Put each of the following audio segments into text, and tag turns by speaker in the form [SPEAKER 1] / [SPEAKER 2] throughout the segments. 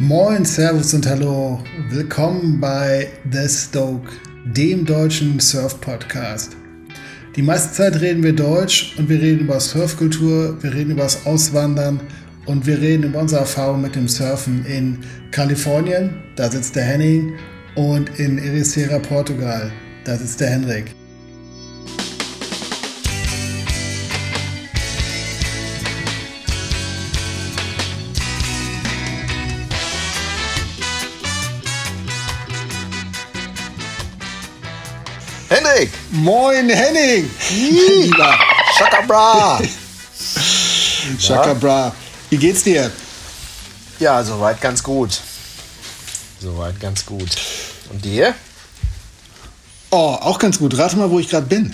[SPEAKER 1] Moin, Servus und Hallo. Willkommen bei The Stoke, dem deutschen Surf-Podcast. Die meiste Zeit reden wir Deutsch und wir reden über Surfkultur, wir reden über das Auswandern und wir reden über unsere Erfahrung mit dem Surfen in Kalifornien, da sitzt der Henning, und in Ericeira, Portugal, da sitzt der Henrik. Moin Henning!
[SPEAKER 2] Lieber Shaka Bra!
[SPEAKER 1] Shaka Bra. Wie geht's dir?
[SPEAKER 2] Ja, soweit ganz gut. Soweit ganz gut. Und dir?
[SPEAKER 1] Oh, auch ganz gut. Rate mal, wo ich gerade bin.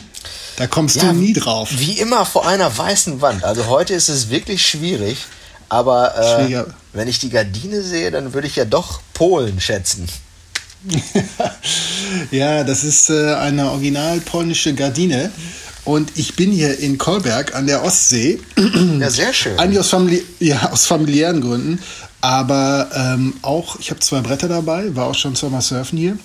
[SPEAKER 1] Da kommst
[SPEAKER 2] Ja,
[SPEAKER 1] du nie drauf.
[SPEAKER 2] Wie immer vor einer weißen Wand. Also heute ist es wirklich schwierig. Aber äh, wenn ich die Gardine sehe, dann würde ich ja doch Polen schätzen.
[SPEAKER 1] ja, das ist äh, eine original polnische Gardine. Und ich bin hier in Kolberg an der Ostsee.
[SPEAKER 2] Ja, sehr schön.
[SPEAKER 1] Eigentlich aus, famili ja, aus familiären Gründen. Aber ähm, auch, ich habe zwei Bretter dabei, war auch schon zweimal surfen hier.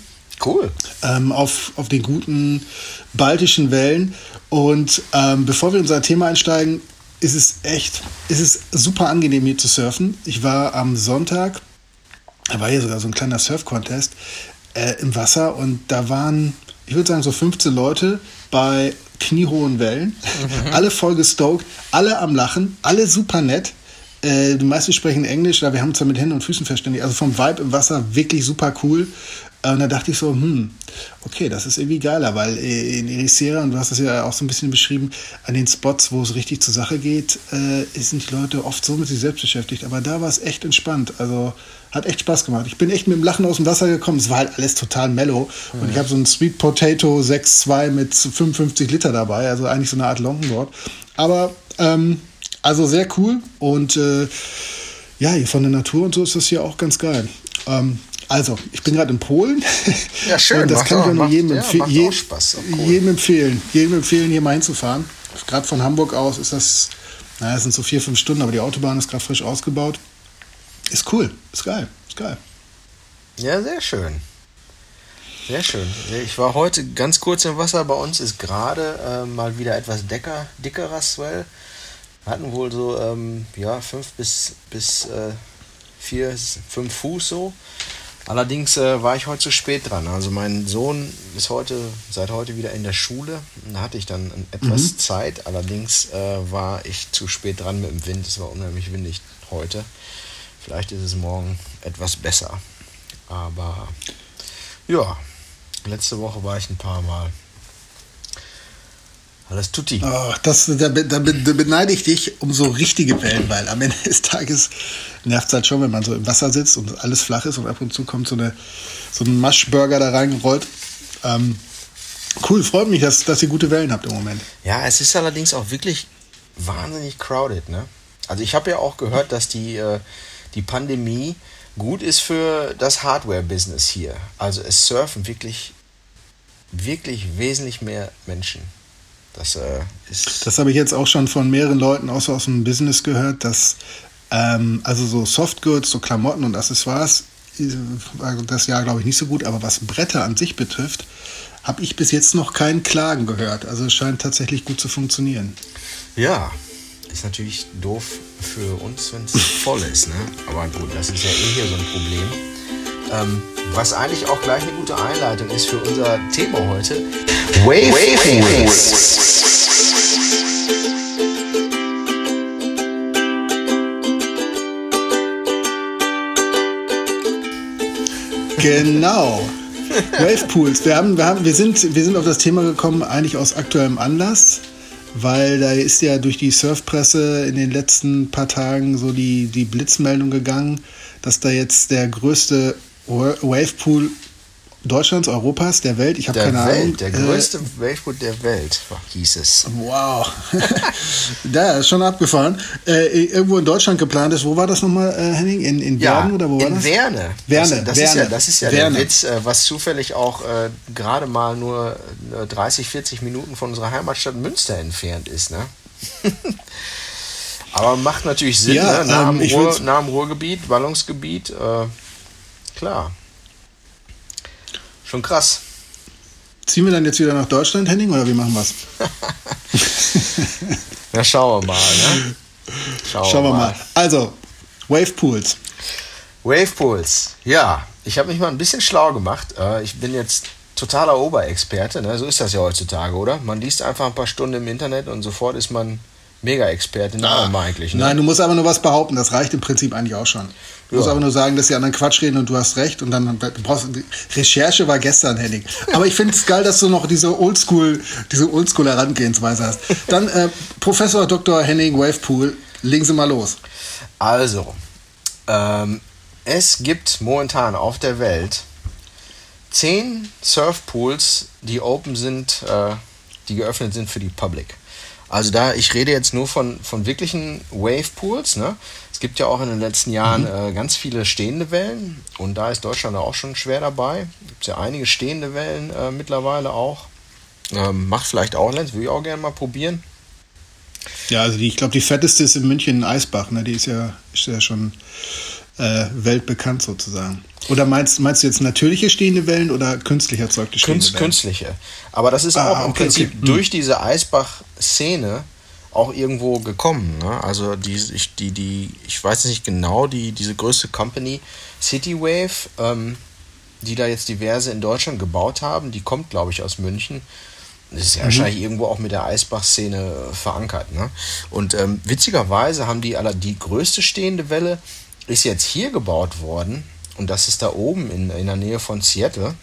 [SPEAKER 2] Cool.
[SPEAKER 1] ähm, auf, auf den guten baltischen Wellen. Und ähm, bevor wir in unser Thema einsteigen, ist es echt, ist es super angenehm hier zu surfen. Ich war am Sonntag, da war hier sogar so ein kleiner Surf-Contest äh, im Wasser und da waren, ich würde sagen, so 15 Leute bei kniehohen Wellen, alle voll gestoked, alle am Lachen, alle super nett. Äh, die meisten sprechen Englisch, da wir haben uns ja mit Händen und Füßen verständigt. Also vom Vibe im Wasser wirklich super cool. Äh, Und da dachte ich so, hm, okay, das ist irgendwie geiler, weil äh, in Ericeira, und du hast das ja auch so ein bisschen beschrieben, an den Spots, wo es richtig zur Sache geht, äh, sind die Leute oft so mit sich selbst beschäftigt. Aber da war es echt entspannt. Also hat echt Spaß gemacht. Ich bin echt mit dem Lachen aus dem Wasser gekommen. Es war halt alles total mellow. Und ich habe so ein Sweet Potato 6.2 mit 55 Liter dabei, also eigentlich so eine Art Longboard. Aber ähm, also sehr cool und äh, ja, hier von der Natur und so ist das hier auch ganz geil. Ähm, also, ich bin gerade in Polen.
[SPEAKER 2] Ja, schön.
[SPEAKER 1] Und das kann ich
[SPEAKER 2] auch-
[SPEAKER 1] nur jedem,
[SPEAKER 2] ja,
[SPEAKER 1] empfe
[SPEAKER 2] macht
[SPEAKER 1] je
[SPEAKER 2] auch Spaß. Auch cool.
[SPEAKER 1] jedem empfehlen. Jedem empfehlen, hier mal hinzufahren. Gerade von Hamburg aus ist das, naja, es sind so vier, fünf Stunden, aber die Autobahn ist gerade frisch ausgebaut. Ist cool, ist geil, ist geil.
[SPEAKER 2] Ja, sehr schön. Sehr schön. Ich war heute ganz kurz im Wasser. Bei uns ist gerade äh, mal wieder etwas dicker, dickerer Swell. Wir hatten wohl so ähm, ja, fünf bis, bis äh, vier, fünf Fuß so. Allerdings äh, war ich heute zu spät dran. Also mein Sohn ist heute, seit heute wieder in der Schule. Da hatte ich dann etwas Zeit. Allerdings äh, war ich zu spät dran mit dem Wind. Es war unheimlich windig heute. Vielleicht ist es morgen etwas besser. Aber ja, letzte Woche war ich ein paar Mal. Alles tutti.
[SPEAKER 1] Oh, das, da, da, da beneide ich dich um so richtige Wellen, weil am Ende des Tages nervt es halt schon, wenn man so im Wasser sitzt und alles flach ist und ab und zu kommt so, eine, so ein Maschburger da reingerollt. Ähm, cool, freut mich, dass, dass ihr gute Wellen habt im Moment.
[SPEAKER 2] Ja, es ist allerdings auch wirklich wahnsinnig crowded, ne? Also ich habe ja auch gehört, dass die, äh, die Pandemie gut ist für das Hardware-Business hier. Also es surfen wirklich, wirklich wesentlich mehr Menschen. Das äh, ist.
[SPEAKER 1] Das habe ich jetzt auch schon von mehreren Leuten außer aus dem Business gehört, dass ähm, also so Softgoods, so Klamotten und Accessoires äh, war das Jahr glaube ich nicht so gut, aber was Bretter an sich betrifft, habe ich bis jetzt noch keinen Klagen gehört. Also es scheint tatsächlich gut zu funktionieren.
[SPEAKER 2] Ja, ist natürlich doof für uns, wenn es voll ist, ne? Aber gut, das ist ja eh hier so ein Problem. Ähm, was eigentlich auch gleich eine gute Einleitung ist für unser Thema heute. Wave,
[SPEAKER 1] Genau. Wavepools. Wir, haben, wir, haben, wir, sind, wir sind auf das Thema gekommen, eigentlich aus aktuellem Anlass, weil da ist ja durch die Surfpresse in den letzten paar Tagen so die, die Blitzmeldung gegangen, dass da jetzt der größte Wa- Wavepool Deutschlands, Europas, der Welt, ich habe keine Ahnung.
[SPEAKER 2] Welt, der
[SPEAKER 1] äh,
[SPEAKER 2] größte Wavepool der Welt, hieß es.
[SPEAKER 1] Wow. da ist schon abgefahren. Äh, irgendwo in Deutschland geplant ist. Wo war das nochmal, äh, Henning? In, in Werden oder wo war
[SPEAKER 2] in
[SPEAKER 1] das?
[SPEAKER 2] Werne.
[SPEAKER 1] Werne,
[SPEAKER 2] Das, das
[SPEAKER 1] Werne,
[SPEAKER 2] ist ja, das ist ja
[SPEAKER 1] Werne.
[SPEAKER 2] der Witz, äh, was zufällig auch äh, gerade mal nur äh, 30, 40 Minuten von unserer Heimatstadt Münster entfernt ist. Ne? Aber macht natürlich Sinn,
[SPEAKER 1] Ja,
[SPEAKER 2] ne? Nah, am
[SPEAKER 1] ähm, ich
[SPEAKER 2] Ruhr, nah am Ruhrgebiet, Ballungsgebiet, äh, klar. Schon krass.
[SPEAKER 1] Ziehen wir dann jetzt wieder nach Deutschland, Henning, oder wie machen wir es?
[SPEAKER 2] Ja, schauen wir mal, ne?
[SPEAKER 1] Schauen wir mal. Also, Wave Pools.
[SPEAKER 2] Wavepools, ja. Ich habe mich mal ein bisschen schlau gemacht. Äh, Ich bin jetzt totaler Oberexperte, ne? so ist das ja heutzutage, oder? Man liest einfach ein paar Stunden im Internet und sofort ist man Mega-Experte in allem eigentlich. Ne?
[SPEAKER 1] Nein, du musst aber nur was behaupten, das reicht im Prinzip eigentlich auch schon. Du musst
[SPEAKER 2] Ja.
[SPEAKER 1] aber nur sagen, dass die anderen Quatsch reden und du hast recht und dann du brauchst Recherche war gestern, Henning. Aber ich finde es geil, dass du noch diese Oldschool, diese Oldschool Herangehensweise hast. Dann äh, Professor Dr. Henning Wavepool, legen Sie mal los.
[SPEAKER 2] Also, ähm, es gibt momentan auf der Welt zehn Surfpools, die open sind, äh, die geöffnet sind für die Public. Also da, ich rede jetzt nur von, von wirklichen Wavepools. Ne? Es gibt ja auch in den letzten Jahren äh, ganz viele stehende Wellen und da ist Deutschland auch schon schwer dabei. Gibt ja einige stehende Wellen äh, mittlerweile auch. Ähm, macht vielleicht auch Lenz, würde ich auch gerne mal probieren.
[SPEAKER 1] Ja, also die, ich glaube, die fetteste ist in München in Eisbach, ne? Die ist ja, ist ja schon äh, weltbekannt sozusagen. Oder meinst, meinst du jetzt natürliche stehende Wellen oder künstlich erzeugte stehende
[SPEAKER 2] Künst,
[SPEAKER 1] Wellen?
[SPEAKER 2] künstliche. Aber das ist
[SPEAKER 1] Ah,
[SPEAKER 2] auch im
[SPEAKER 1] okay,
[SPEAKER 2] Prinzip
[SPEAKER 1] okay. Hm.
[SPEAKER 2] durch diese Eisbach-Szene auch irgendwo gekommen. Ne? Also die, ich, die, die, ich weiß nicht genau, die, diese größte Company Citywave, ähm, die da jetzt diverse in Deutschland gebaut haben, die kommt, glaube ich, aus München. Das ist ja wahrscheinlich irgendwo auch mit der Eisbach-Szene äh, verankert. Ne? Und ähm, witzigerweise haben die aller die größte stehende Welle ist jetzt hier gebaut worden und das ist da oben in, in der Nähe von Seattle.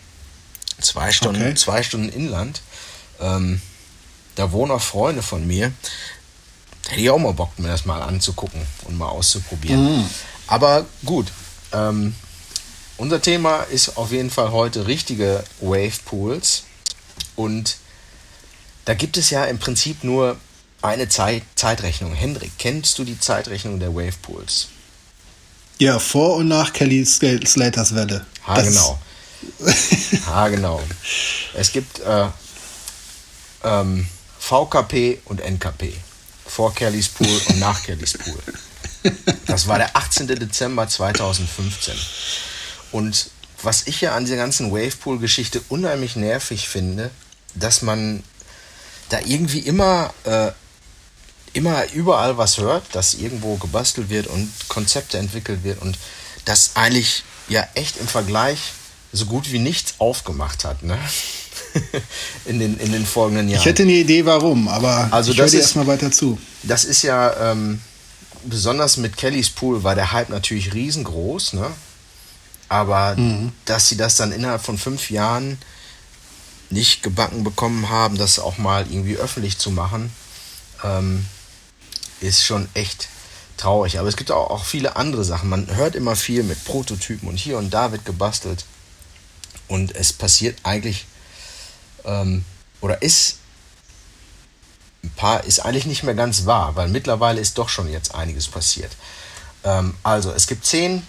[SPEAKER 2] Zwei Stunden,
[SPEAKER 1] Okay.
[SPEAKER 2] zwei Stunden Inland. Ähm, da wohnen auch Freunde von mir. Hätte ich auch mal Bock, mir das mal anzugucken und mal auszuprobieren.
[SPEAKER 1] Mhm.
[SPEAKER 2] Aber gut, ähm, unser Thema ist auf jeden Fall heute richtige Wave Pools. Und da gibt es ja im Prinzip nur eine Zeit Zeitrechnung. Hendrik, kennst du die Zeitrechnung der Wave Pools?
[SPEAKER 1] Ja, vor und nach Kelly Sl- Slaters Welle.
[SPEAKER 2] Ha,
[SPEAKER 1] Das-
[SPEAKER 2] genau. ha, genau. Es gibt äh, ähm, VKP und NKP. Vor Kellys Pool und nach Kellys Pool. Das war der 18. Dezember 2015. Und was ich ja an dieser ganzen Wavepool-Geschichte unheimlich nervig finde, dass man da irgendwie immer, äh, immer überall was hört, dass irgendwo gebastelt wird und Konzepte entwickelt wird und das eigentlich ja echt im Vergleich so gut wie nichts aufgemacht hat, ne? in, den, in den folgenden Jahren.
[SPEAKER 1] Ich hätte eine Idee, warum, aber
[SPEAKER 2] Also
[SPEAKER 1] ich höre
[SPEAKER 2] das
[SPEAKER 1] dir erstmal weiter zu.
[SPEAKER 2] Das ist ja ähm, besonders mit Kellys Pool war der Hype natürlich riesengroß, ne? Aber dass sie das dann innerhalb von fünf Jahren nicht gebacken bekommen haben, das auch mal irgendwie öffentlich zu machen, ähm, ist schon echt traurig. Aber es gibt auch, auch viele andere Sachen. Man hört immer viel mit Prototypen und hier und da wird gebastelt. Und es passiert eigentlich ähm, oder ist ein paar ist eigentlich nicht mehr ganz wahr, weil mittlerweile ist doch schon jetzt einiges passiert. Ähm, also, es gibt zehn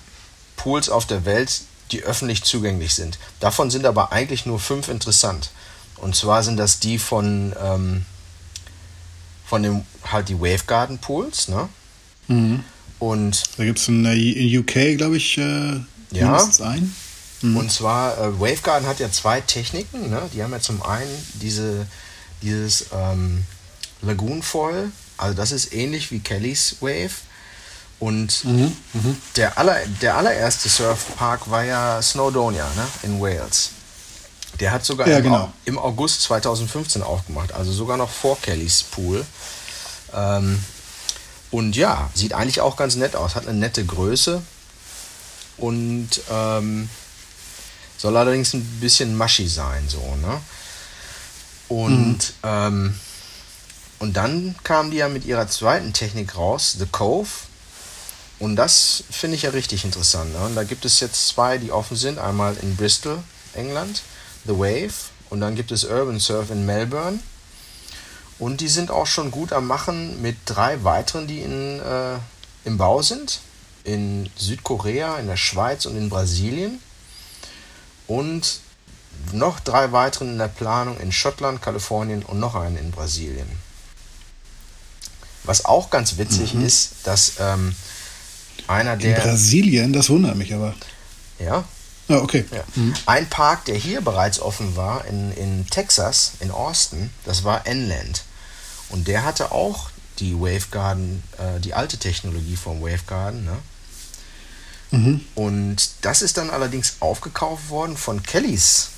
[SPEAKER 2] Pools auf der Welt, die öffentlich zugänglich sind. Davon sind aber eigentlich nur fünf interessant. Und zwar sind das die von, ähm, von dem halt die Wavegarden Pools, ne?
[SPEAKER 1] Mhm.
[SPEAKER 2] Und
[SPEAKER 1] Da gibt es in der in UK, glaube ich, äh,
[SPEAKER 2] Ja.
[SPEAKER 1] mindestens einen.
[SPEAKER 2] Und zwar, äh, Wavegarden hat ja zwei Techniken. Ne? Die haben ja zum einen diese, dieses ähm, Lagoon Foil, also das ist ähnlich wie Kellys Wave. Und
[SPEAKER 1] Mhm.
[SPEAKER 2] der, aller, der allererste Surfpark war ja Snowdonia ne? in Wales. Der hat sogar
[SPEAKER 1] Ja,
[SPEAKER 2] im,
[SPEAKER 1] genau.
[SPEAKER 2] Au- im August 2015 aufgemacht, also sogar noch vor Kellys Pool. Ähm, und ja, sieht eigentlich auch ganz nett aus, hat eine nette Größe und ähm, soll allerdings ein bisschen mushy sein, so, ne? Und, ähm, und dann kam die ja mit ihrer zweiten Technik raus, The Cove. Und das finde ich ja richtig interessant. Ne? Und da gibt es jetzt zwei, die offen sind. Einmal in Bristol, England, The Wave. Und dann gibt es Urban Surf in Melbourne. Und die sind auch schon gut am Machen mit drei weiteren, die in, äh, im Bau sind. In Südkorea, in der Schweiz und in Brasilien. Und noch drei weiteren in der Planung in Schottland, Kalifornien und noch einen in Brasilien. Was auch ganz witzig mhm. ist, dass ähm, einer der.
[SPEAKER 1] In Brasilien, das wundert mich aber.
[SPEAKER 2] Ja.
[SPEAKER 1] Ah, okay.
[SPEAKER 2] Ja. Mhm. Ein Park, der hier bereits offen war, in, in Texas, in Austin, das war Enland. Und der hatte auch die Wavegarden, äh, die alte Technologie vom Wavegarden. Ne? Mhm. Und das ist dann allerdings aufgekauft worden von Kellys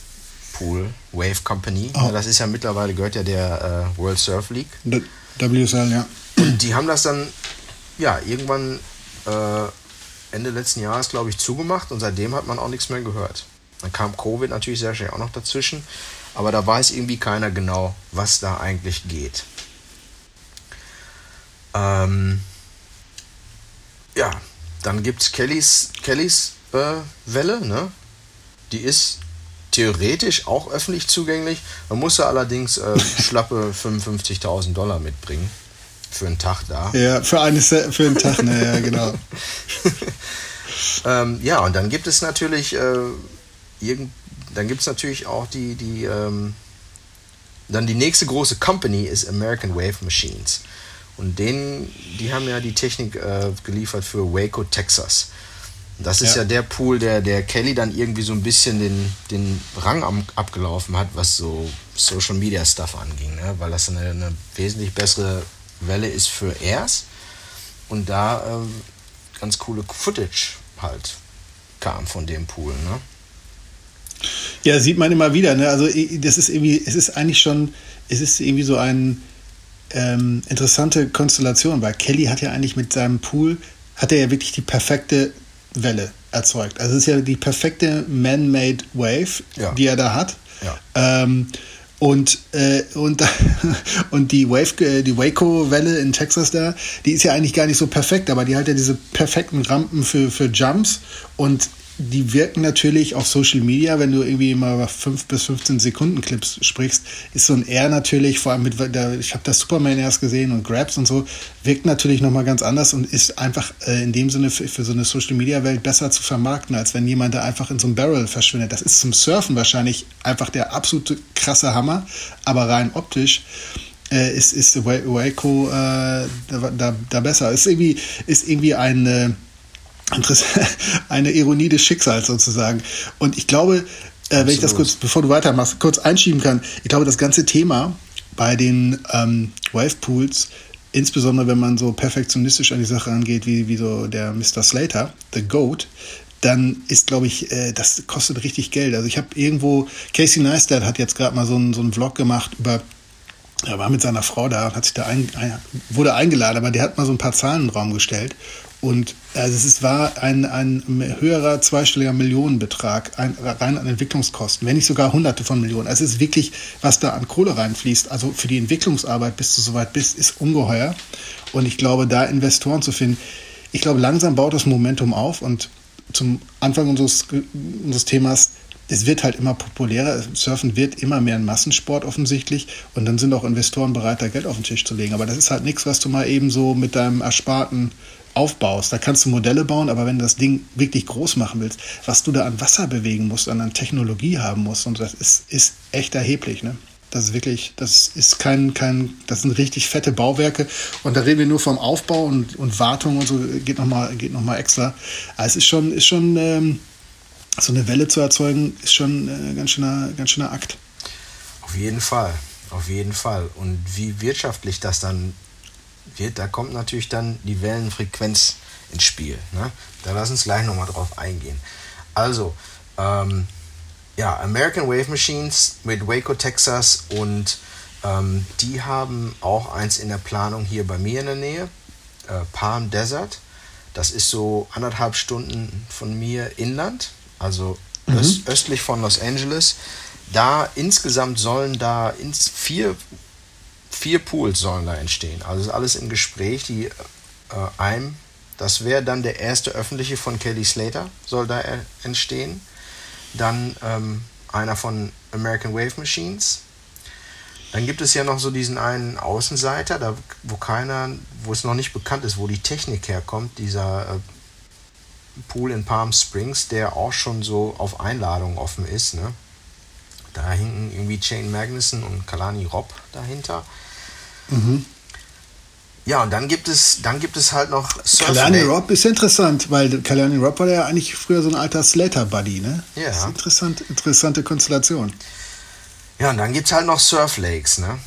[SPEAKER 2] Pool Wave Company. Oh. Ja, das ist ja mittlerweile gehört ja der äh, World Surf League.
[SPEAKER 1] D WSL, ja.
[SPEAKER 2] Und die haben das dann ja irgendwann äh, Ende letzten Jahres, glaube ich, zugemacht und seitdem hat man auch nichts mehr gehört. Dann kam Covid natürlich sehr schnell auch noch dazwischen, aber da weiß irgendwie keiner genau, was da eigentlich geht. Ähm, ja, dann gibt es Kellys, Kellys äh, Welle, ne? Die ist theoretisch auch öffentlich zugänglich. Man muss ja allerdings äh, schlappe 55.000 Dollar mitbringen für einen Tag da.
[SPEAKER 1] Ja, für, eine, für einen Tag, ne, ja, genau.
[SPEAKER 2] ähm, ja, und dann gibt es natürlich, äh, irgend, dann gibt es natürlich auch die, die, ähm, dann die nächste große Company ist American Wave Machines. Und denen, die haben ja die Technik äh, geliefert für Waco, Texas. Das ist ja. ja, der Pool, der, der Kelly dann irgendwie so ein bisschen den, den Rang am, abgelaufen hat, was so Social Media Stuff anging, ne? weil das eine, eine wesentlich bessere Welle ist für Airs und da ähm, ganz coole Footage halt kam von dem Pool. Ne?
[SPEAKER 1] Ja, sieht man immer wieder. Ne? Also das ist irgendwie, es ist eigentlich schon, es ist irgendwie so eine ähm, interessante Konstellation, weil Kelly hat ja eigentlich mit seinem Pool, hat er ja wirklich die perfekte Welle erzeugt. Also es ist ja die perfekte man-made Wave, ja. die er da hat. Ja. Ähm, und, äh, und, und die Wave, äh, die Waco-Welle in Texas da, die ist ja eigentlich gar nicht so perfekt, aber die hat ja diese perfekten Rampen für, für Jumps und die wirken natürlich auf Social Media, wenn du irgendwie mal 5 bis 15 Sekunden Clips sprichst, ist so ein R natürlich, vor allem mit, ich habe das Superman erst gesehen und Grabs und so, wirkt natürlich nochmal ganz anders und ist einfach äh, in dem Sinne für, für so eine Social Media Welt besser zu vermarkten, als wenn jemand da einfach in so einem Barrel verschwindet. Das ist zum Surfen wahrscheinlich einfach der absolute krasse Hammer, aber rein optisch äh, ist, ist Waco äh, da, da, da, besser. Ist irgendwie, ist irgendwie ein eine Ironie des Schicksals sozusagen. Und ich glaube, äh, wenn ich das kurz, bevor du weitermachst, kurz einschieben kann, ich glaube, das ganze Thema bei den ähm, Wave Pools, insbesondere wenn man so perfektionistisch an die Sache angeht, wie, wie so der Mr. Slater, The Goat, dann ist, glaube ich, äh, das kostet richtig Geld. Also ich habe irgendwo, Casey Neistat hat jetzt gerade mal so einen, so einen Vlog gemacht über er war mit seiner Frau da, hat sich da ein, wurde eingeladen, aber der hat mal so ein paar Zahlen in den Raum gestellt. Und also es war ein, ein höherer zweistelliger Millionenbetrag ein, rein an Entwicklungskosten, wenn nicht sogar hunderte von Millionen. Also es ist wirklich, was da an Kohle reinfließt, also für die Entwicklungsarbeit, bis du soweit bist, ist ungeheuer. Und ich glaube, da Investoren zu finden, ich glaube, langsam baut das Momentum auf und zum Anfang unseres, unseres Themas, es wird halt immer populärer. Surfen wird immer mehr ein Massensport offensichtlich. Und dann sind auch Investoren bereit, da Geld auf den Tisch zu legen. Aber das ist halt nichts, was du mal eben so mit deinem Ersparten aufbaust. Da kannst du Modelle bauen, aber wenn du das Ding wirklich groß machen willst, was du da an Wasser bewegen musst, an, Technologie haben musst, und das ist, ist echt erheblich. Ne? Das ist wirklich, das ist kein, kein, das sind richtig fette Bauwerke. Und da reden wir nur vom Aufbau und, und Wartung und so, geht nochmal noch extra. Aber es ist schon, ist schon ähm, so eine Welle zu erzeugen, ist schon äh, ganz, schöner, ganz schöner Akt.
[SPEAKER 2] Auf jeden Fall, auf jeden Fall. Und wie wirtschaftlich das dann wird, da kommt natürlich dann die Wellenfrequenz ins Spiel. Ne? Da lass uns gleich nochmal drauf eingehen. Also, ähm, ja, American Wave Machines mit Waco, Texas und ähm, die haben auch eins in der Planung hier bei mir in der Nähe, äh, Palm Desert. Das ist so anderthalb Stunden von mir inland, also mhm. öst, östlich von Los Angeles. Da insgesamt sollen da ins vier vier Pools sollen da entstehen. Also ist alles im Gespräch. Die äh, einem, das wäre dann der erste öffentliche von Kelly Slater, soll da entstehen. Dann ähm, einer von American Wave Machines. Dann gibt es ja noch so diesen einen Außenseiter, da, wo keiner, wo es noch nicht bekannt ist, wo die Technik herkommt, dieser äh, Pool in Palm Springs, der auch schon so auf Einladung offen ist. Ne? Da hinken irgendwie Shane Magnuson und Kalani Robb dahinter. Mhm. Ja, und dann gibt es, dann gibt es halt noch
[SPEAKER 1] Kalani Rob ist interessant, weil Kalani Rob war ja eigentlich früher so ein alter Slater-Buddy, ne?
[SPEAKER 2] Ja.
[SPEAKER 1] Das ist interessant, interessante Konstellation.
[SPEAKER 2] Ja, und dann gibt es halt noch Surf Lakes, ne?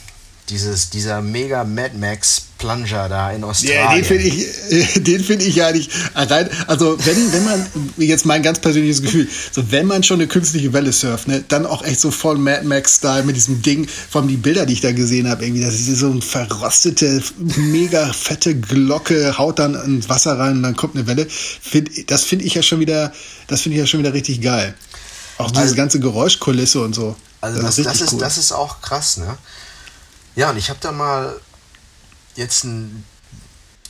[SPEAKER 2] Dieses, dieser mega Mad Max Plunger da in Australien.
[SPEAKER 1] Ja, den finde ich, den finde ich ja nicht rein. Also wenn, wenn man, jetzt mein ganz persönliches Gefühl, so wenn man schon eine künstliche Welle surft, ne, dann auch echt so voll Mad Max-Style mit diesem Ding, vor allem die Bilder, die ich da gesehen habe, irgendwie, das ist so eine verrostete, mega fette Glocke, haut dann ins Wasser rein und dann kommt eine Welle. Find, das finde ich ja schon wieder, das finde ich ja schon wieder richtig geil. Auch diese also, ganze Geräuschkulisse und so.
[SPEAKER 2] Also das, das, das ist, cool. das ist auch krass, ne? Ja, und ich habe da mal jetzt, ein,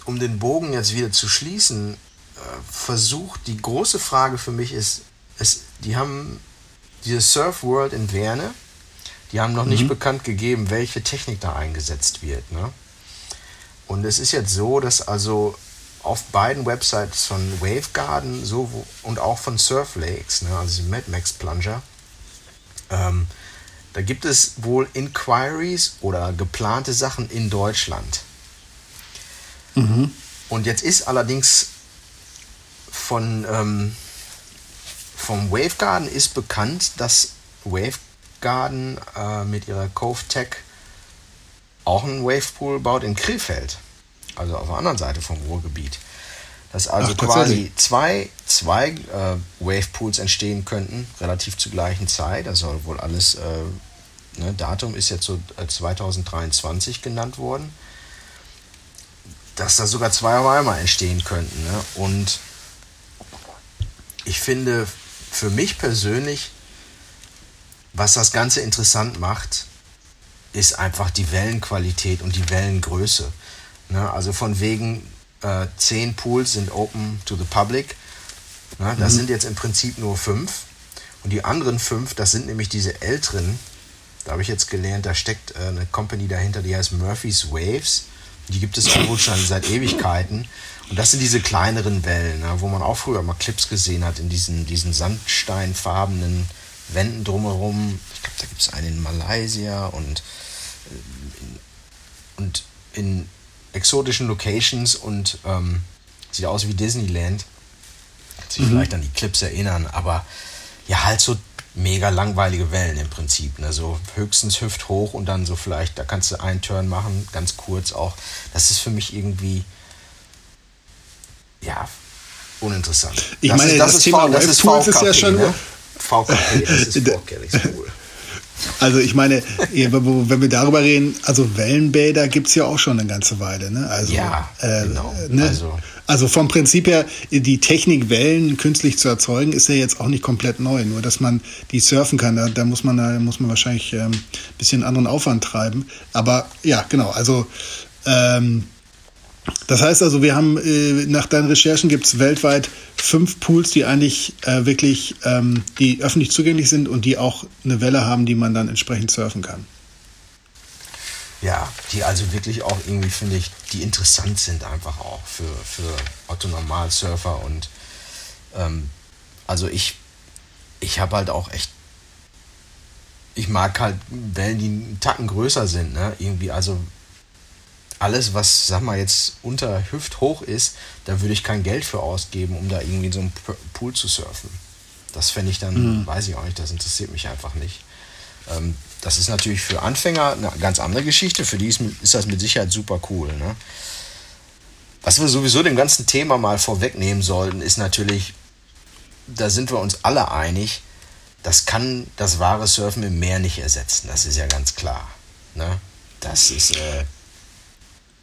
[SPEAKER 2] um den Bogen jetzt wieder zu schließen, äh, versucht, die große Frage für mich ist, es, die haben diese Surf World in Werne, die haben noch mhm. nicht bekannt gegeben, welche Technik da eingesetzt wird. Ne? Und es ist jetzt so, dass also auf beiden Websites von Wavegarden so, und auch von Surf Lakes, ne, also Mad Max Plunger, ähm, da gibt es wohl Inquiries oder geplante Sachen in Deutschland. Mhm. Und jetzt ist allerdings von ähm, vom Wavegarden ist bekannt, dass Wavegarden äh, mit ihrer Cove Tech auch einen Wavepool baut in Krefeld, also auf der anderen Seite vom Ruhrgebiet. Dass also Ach, quasi zwei, zwei äh, Wavepools entstehen könnten, relativ zur gleichen Zeit. Das soll wohl alles, äh, ne, Datum ist jetzt so 2023 äh, genannt worden. Dass da sogar zwei auf einmal entstehen könnten. Ne? Und ich finde, für mich persönlich, was das Ganze interessant macht, ist einfach die Wellenqualität und die Wellengröße. Ne? Also von wegen, äh, zehn Pools sind open to the public. Na, das mhm. sind jetzt im Prinzip nur fünf. Und die anderen fünf, das sind nämlich diese älteren. Da habe ich jetzt gelernt, da steckt äh, eine Company dahinter, die heißt Murphy's Waves. Die gibt es wohl schon seit Ewigkeiten. Und das sind diese kleineren Wellen, ne, wo man auch früher mal Clips gesehen hat in diesen, diesen sandsteinfarbenen Wänden drumherum. Ich glaube, da gibt es einen in Malaysia und, äh, und in exotischen Locations und ähm, sieht aus wie Disneyland. Kann sich mhm. vielleicht an die Clips erinnern, aber ja, halt so mega langweilige Wellen im Prinzip. Ne? So höchstens hüfthoch und dann so vielleicht, da kannst du einen Turn machen, ganz kurz auch. Das ist für mich irgendwie, ja, uninteressant.
[SPEAKER 1] Ich das meine, ist, das, das ist Thema v, das ist VKP, ist ja schon. Ne?
[SPEAKER 2] VKP, das ist VKP, cool.
[SPEAKER 1] Also ich meine, wenn wir darüber reden, also Wellenbäder gibt es ja auch schon eine ganze Weile. Ne? Also,
[SPEAKER 2] ja,
[SPEAKER 1] äh, genau. Ne? Also. also vom Prinzip her, die Technik, Wellen künstlich zu erzeugen, ist ja jetzt auch nicht komplett neu. Nur, dass man die surfen kann, da, da muss man da muss man wahrscheinlich ein ähm, bisschen anderen Aufwand treiben. Aber ja, genau, also ähm, das heißt also, wir haben äh, nach deinen Recherchen gibt es weltweit fünf Pools, die eigentlich äh, wirklich, ähm, die öffentlich zugänglich sind und die auch eine Welle haben, die man dann entsprechend surfen kann.
[SPEAKER 2] Ja, die also wirklich auch irgendwie, finde ich, die interessant sind einfach auch für, für Otto Normalsurfer und ähm, also ich, ich habe halt auch echt, ich mag halt Wellen, die einen Tacken größer sind, ne? Irgendwie, also alles, was, sag mal, jetzt unter hüfthoch ist, da würde ich kein Geld für ausgeben, um da irgendwie in so einem Pool zu surfen. Das fände ich dann, mhm. weiß ich auch nicht, das interessiert mich einfach nicht. Ähm, das ist natürlich für Anfänger eine ganz andere Geschichte. Für die ist, ist das mit Sicherheit super cool. Ne? Was wir sowieso dem ganzen Thema mal vorwegnehmen sollten, ist natürlich, da sind wir uns alle einig, das kann das wahre Surfen im Meer nicht ersetzen. Das ist ja ganz klar. Ne? Das ist. Äh,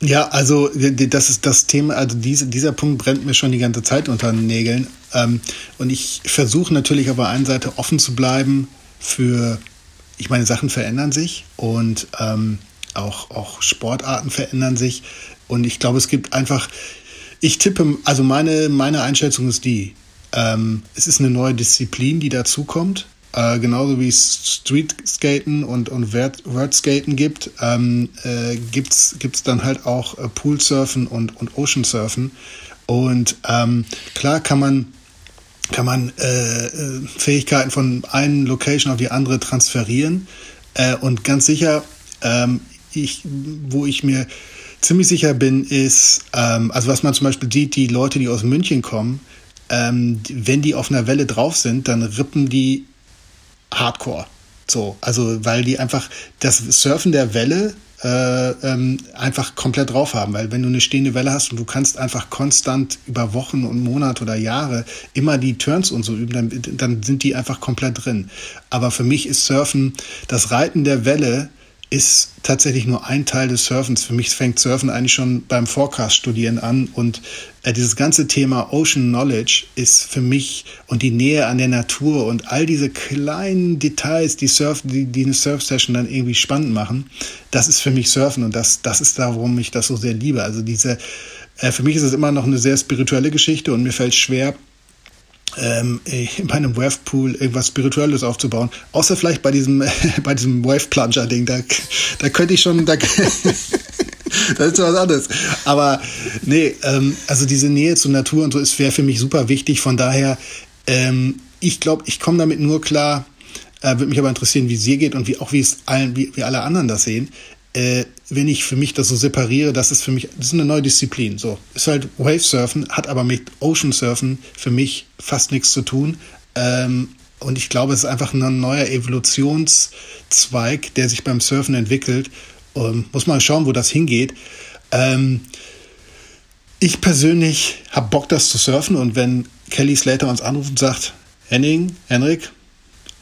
[SPEAKER 1] ja, also das ist das Thema, also diese, dieser Punkt brennt mir schon die ganze Zeit unter den Nägeln. Ähm, und ich versuche natürlich auf der einen Seite offen zu bleiben für, ich meine, Sachen verändern sich und ähm, auch, auch Sportarten verändern sich. Und ich glaube, es gibt einfach, ich tippe, also meine, meine Einschätzung ist die, ähm, es ist eine neue Disziplin, die dazukommt. Äh, genauso wie es Streetskaten und, und Wordskaten gibt, ähm, äh, gibt es dann halt auch äh, Poolsurfen und, und Oceansurfen. Und ähm, klar kann man, kann man äh, äh Fähigkeiten von einer Location auf die andere transferieren. Äh, und ganz sicher, ähm, ich, wo ich mir ziemlich sicher bin, ist, ähm, also was man zum Beispiel sieht, die Leute, die aus München kommen, ähm, wenn die auf einer Welle drauf sind, dann rippen die Hardcore. So, also weil die einfach das Surfen der Welle äh, ähm, einfach komplett drauf haben. Weil wenn du eine stehende Welle hast und du kannst einfach konstant über Wochen und Monate oder Jahre immer die Turns und so üben, dann, dann sind die einfach komplett drin. Aber für mich ist Surfen das Reiten der Welle ist tatsächlich nur ein Teil des Surfens. Für mich fängt Surfen eigentlich schon beim Forecast-Studieren an und äh, dieses ganze Thema Ocean Knowledge ist für mich und die Nähe an der Natur und all diese kleinen Details, die Surf, die, die eine Surf-Session dann irgendwie spannend machen, das ist für mich Surfen und das, das ist da, warum ich das so sehr liebe. Also diese, äh, für mich ist es immer noch eine sehr spirituelle Geschichte und mir fällt schwer, ähm, in meinem Wave-Pool irgendwas Spirituelles aufzubauen. Außer vielleicht bei diesem, bei diesem Wave-Plunger-Ding. Da, da könnte ich schon. Da, das ist was anderes. Aber nee, ähm, also diese Nähe zur Natur und so ist wäre für mich super wichtig. Von daher, ähm, ich glaube, ich komme damit nur klar. Äh, Würde mich aber interessieren, wie es dir geht und wie auch wie es allen, wie, wie alle anderen das sehen äh, wenn ich für mich das so separiere, das ist für mich, das ist eine neue Disziplin. So, ist halt Wave Surfen, hat aber mit Ocean Surfen für mich fast nichts zu tun. Ähm, und ich glaube, es ist einfach ein neuer Evolutionszweig, der sich beim Surfen entwickelt. Ähm, muss mal schauen, wo das hingeht. Ähm, ich persönlich habe Bock, das zu surfen. Und wenn Kelly Slater uns anruft und sagt, Henning, Henrik,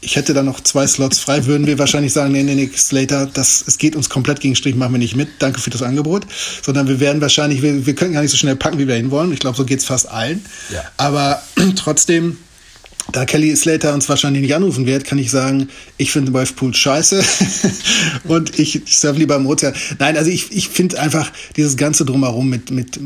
[SPEAKER 1] ich hätte da noch zwei Slots frei, würden wir wahrscheinlich sagen, nee, nee, nee, Slater, das, es geht uns komplett gegen Strich, machen wir nicht mit, danke für das Angebot, sondern wir werden wahrscheinlich, wir, wir können gar nicht so schnell packen, wie wir hinwollen. Ich glaube, so geht es fast allen. Ja. Aber trotzdem, da Kelly Slater uns wahrscheinlich nicht anrufen wird, kann ich sagen, ich finde Wave scheiße und ich, ich surfe lieber im Ozean. Nein, also ich, ich finde einfach dieses ganze Drumherum mit, mit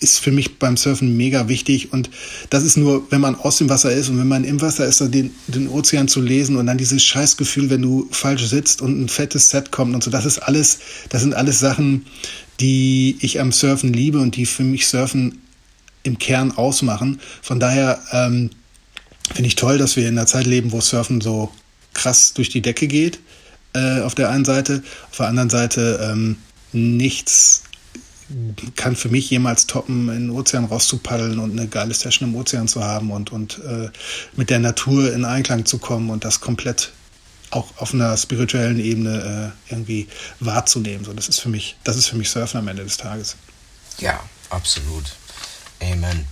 [SPEAKER 1] ist für mich beim Surfen mega wichtig. Und das ist nur, wenn man aus dem Wasser ist und wenn man im Wasser ist, den, den Ozean zu lesen und dann dieses Scheißgefühl, wenn du falsch sitzt und ein fettes Set kommt und so. Das ist alles, das sind alles Sachen, die ich am Surfen liebe und die für mich Surfen im Kern ausmachen. Von daher ähm, finde ich toll, dass wir in einer Zeit leben, wo Surfen so krass durch die Decke geht. Äh, auf der einen Seite, auf der anderen Seite ähm, nichts kann für mich jemals toppen, in den Ozean rauszupaddeln und eine geile Session im Ozean zu haben und, und äh, mit der Natur in Einklang zu kommen und das komplett auch auf einer spirituellen Ebene äh, irgendwie wahrzunehmen. So, das ist für mich, das ist für mich Surfen am Ende des Tages.
[SPEAKER 2] Ja, absolut. Amen.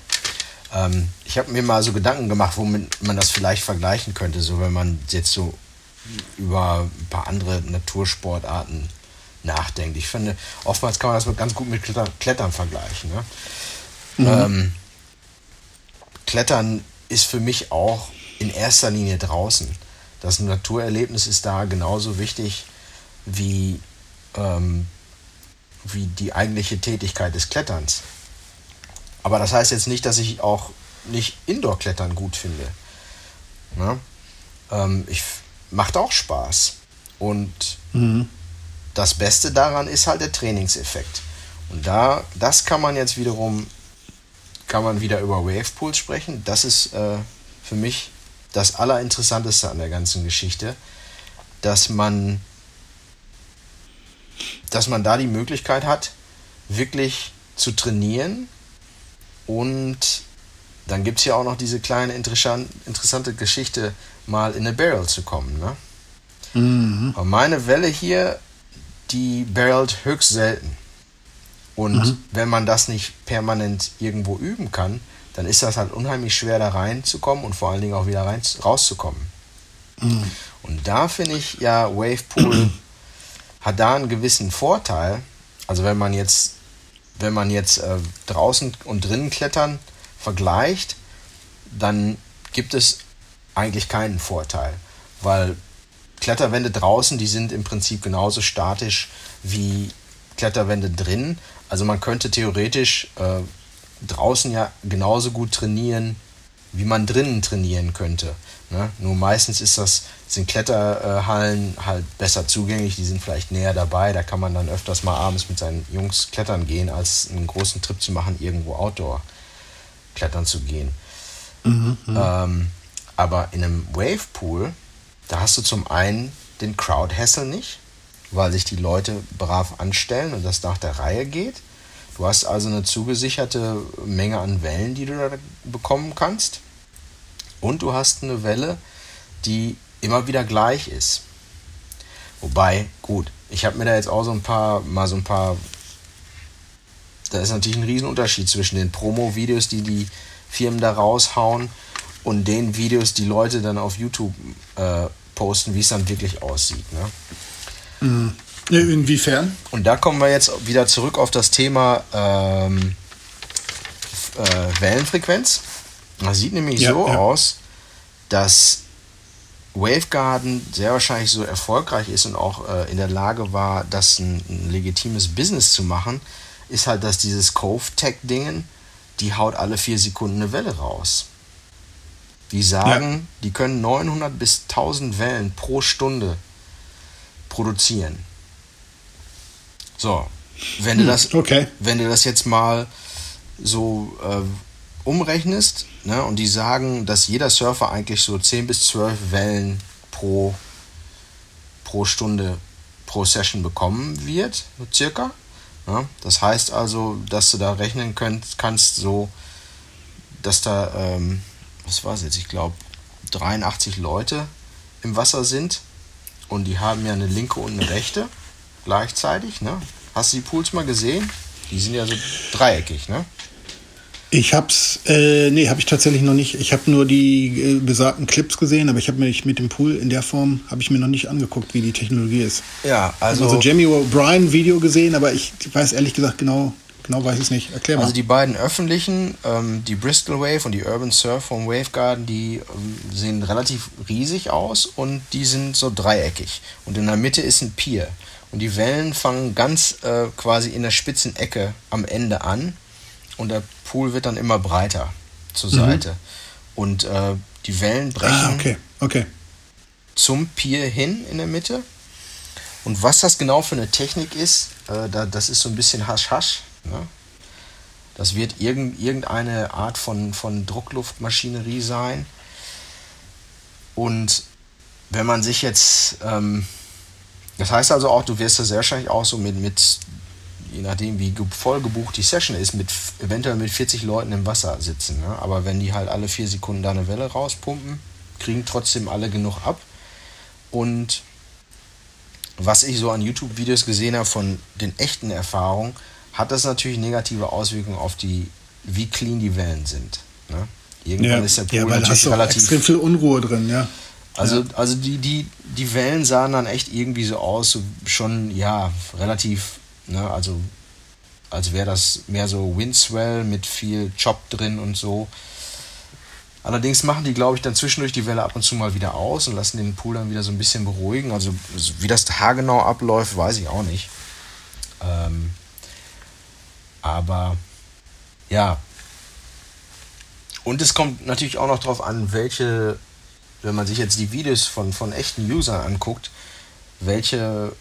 [SPEAKER 2] Ähm, ich habe mir mal so Gedanken gemacht, womit man das vielleicht vergleichen könnte, so wenn man jetzt so über ein paar andere Natursportarten nachdenkt. Ich finde, oftmals kann man das ganz gut mit Klettern vergleichen. Ne? Mhm. Ähm, Klettern ist für mich auch in erster Linie draußen. Das Naturerlebnis ist da genauso wichtig wie, ähm, wie die eigentliche Tätigkeit des Kletterns. Aber das heißt jetzt nicht, dass ich auch nicht Indoor-Klettern gut finde. Ne? Ähm, ich macht auch Spaß. Und mhm das Beste daran ist halt der Trainingseffekt. Und da, das kann man jetzt wiederum, kann man wieder über Wavepools sprechen. Das ist äh, für mich das Allerinteressanteste an der ganzen Geschichte, dass man, dass man da die Möglichkeit hat, wirklich zu trainieren und dann gibt es ja auch noch diese kleine interessante Geschichte, mal in eine Barrel zu kommen. Ne? Mhm. Und meine Welle hier die barrelt höchst selten. Und mhm. wenn man das nicht permanent irgendwo üben kann, dann ist das halt unheimlich schwer da reinzukommen und vor allen Dingen auch wieder rein, rauszukommen. Mhm. Und da finde ich ja Wavepool hat da einen gewissen Vorteil. Also wenn man jetzt, wenn man jetzt äh, draußen und drinnen klettern vergleicht, dann gibt es eigentlich keinen Vorteil, weil Kletterwände draußen, die sind im Prinzip genauso statisch wie Kletterwände drin. Also man könnte theoretisch äh, draußen ja genauso gut trainieren, wie man drinnen trainieren könnte. Ne? Nur meistens ist das, sind Kletterhallen halt besser zugänglich, die sind vielleicht näher dabei, da kann man dann öfters mal abends mit seinen Jungs klettern gehen, als einen großen Trip zu machen, irgendwo Outdoor klettern zu gehen. Mhm, ähm, aber in einem Wavepool da hast du zum einen den Crowd Hassle nicht weil sich die Leute brav anstellen und das nach der Reihe geht. Du hast also eine zugesicherte Menge an Wellen, die du da bekommen kannst. Und du hast eine Welle, die immer wieder gleich ist. Wobei, gut, ich habe mir da jetzt auch so ein paar, mal so ein paar, da ist natürlich ein Riesenunterschied zwischen den Promo-Videos, die die Firmen da raushauen und den Videos, die Leute dann auf YouTube äh, posten, wie es dann wirklich aussieht. Ne?
[SPEAKER 1] Mhm. Inwiefern?
[SPEAKER 2] Und da kommen wir jetzt wieder zurück auf das Thema ähm, äh, Wellenfrequenz. Das sieht nämlich ja, so ja. aus, dass Wavegarden sehr wahrscheinlich so erfolgreich ist und auch äh, in der Lage war, das ein, ein, legitimes Business zu machen, ist halt, dass dieses Cove-Tech-Dingen, die haut alle vier Sekunden eine Welle raus. Die sagen, ja. die können 900 bis 1000 Wellen pro Stunde produzieren. So, wenn du hm, das, okay. wenn du das jetzt mal so äh, umrechnest, ne, und die sagen, dass jeder Surfer eigentlich so 10 bis 12 Wellen pro, pro Stunde, pro Session bekommen wird, circa. Ja, das heißt also, dass du da rechnen könnt, kannst, so, dass da, ähm, was war es jetzt, ich glaube, 83 Leute im Wasser sind und die haben ja eine linke und eine rechte gleichzeitig. Ne? Hast du die Pools mal gesehen? Die sind ja so dreieckig, ne?
[SPEAKER 1] Ich hab's, äh, nee, habe ich tatsächlich noch nicht. Ich habe nur die äh, besagten Clips gesehen, aber ich habe mir mit dem Pool in der Form habe ich mir noch nicht angeguckt, wie die Technologie ist.
[SPEAKER 2] Ja, also
[SPEAKER 1] also Jamie O'Brien Video gesehen, aber ich weiß ehrlich gesagt genau, genau weiß ich es nicht. Erklär mal.
[SPEAKER 2] Also die beiden öffentlichen, ähm, die Bristol Wave und die Urban Surf vom Wavegarden, die ähm, sehen relativ riesig aus und die sind so dreieckig und in der Mitte ist ein Pier und die Wellen fangen ganz äh, quasi in der spitzen Ecke am Ende an und der Pool wird dann immer breiter zur mhm. Seite. Und äh, die Wellen brechen ah,
[SPEAKER 1] okay. Okay.
[SPEAKER 2] zum Pier hin in der Mitte. Und was das genau für eine Technik ist, äh, da, das ist so ein bisschen hasch-hasch. Ne? Das wird irgend, irgendeine Art von, von Druckluftmaschinerie sein. Und wenn man sich jetzt, ähm, das heißt also auch, du wirst da sehr wahrscheinlich auch so mit, mit je nachdem wie voll gebucht die Session ist, mit eventuell mit 40 Leuten im Wasser sitzen. Ne? Aber wenn die halt alle vier Sekunden da eine Welle rauspumpen, kriegen trotzdem alle genug ab. Und was ich so an YouTube-Videos gesehen habe von den echten Erfahrungen, hat das natürlich negative Auswirkungen auf die, wie clean die Wellen sind. Ne?
[SPEAKER 1] Irgendwann ja, ist der Pool ja, weil natürlich hast relativ extrem viel Unruhe drin, ja.
[SPEAKER 2] Also, also die, die, die Wellen sahen dann echt irgendwie so aus, so schon, ja, relativ Ne? Also als wäre das mehr so Windswell mit viel Chop drin und so. Allerdings machen die, glaube ich, dann zwischendurch die Welle ab und zu mal wieder aus und lassen den Pool dann wieder so ein bisschen beruhigen. Also wie das haargenau abläuft, weiß ich auch nicht. Ähm, aber ja. Und es kommt natürlich auch noch darauf an, welche, wenn man sich jetzt die Videos von, von echten Usern anguckt, welche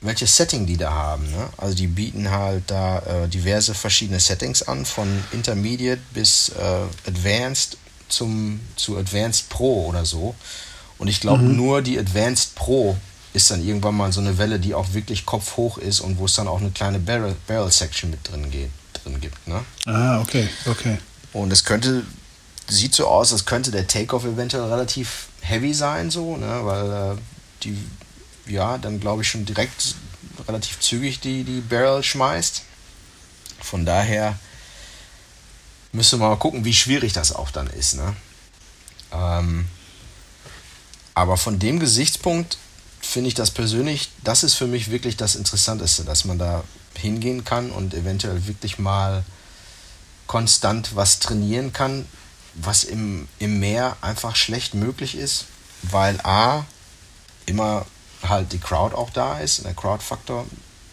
[SPEAKER 2] welches Setting die da haben. Ne? Also die bieten halt da äh, diverse verschiedene Settings an, von Intermediate bis äh, Advanced zum, zu Advanced Pro oder so. Und ich glaube, mhm. nur die Advanced Pro ist dann irgendwann mal so eine Welle, die auch wirklich kopfhoch ist und wo es dann auch eine kleine Barrel, Barrel Section mit drin, geht, drin gibt. Ne?
[SPEAKER 1] Ah, okay, okay.
[SPEAKER 2] Und es könnte, sieht so aus, als könnte der Takeoff eventuell relativ heavy sein, so, ne? weil äh, die ja, dann glaube ich schon direkt relativ zügig die, die Barrel schmeißt. Von daher müssen wir mal gucken, wie schwierig das auch dann ist. Ne? Ähm, aber von dem Gesichtspunkt finde ich das persönlich, das ist für mich wirklich das Interessanteste, dass man da hingehen kann und eventuell wirklich mal konstant was trainieren kann, was im, im Meer einfach schlecht möglich ist, weil A, immer halt die Crowd auch da ist, der Crowd-Faktor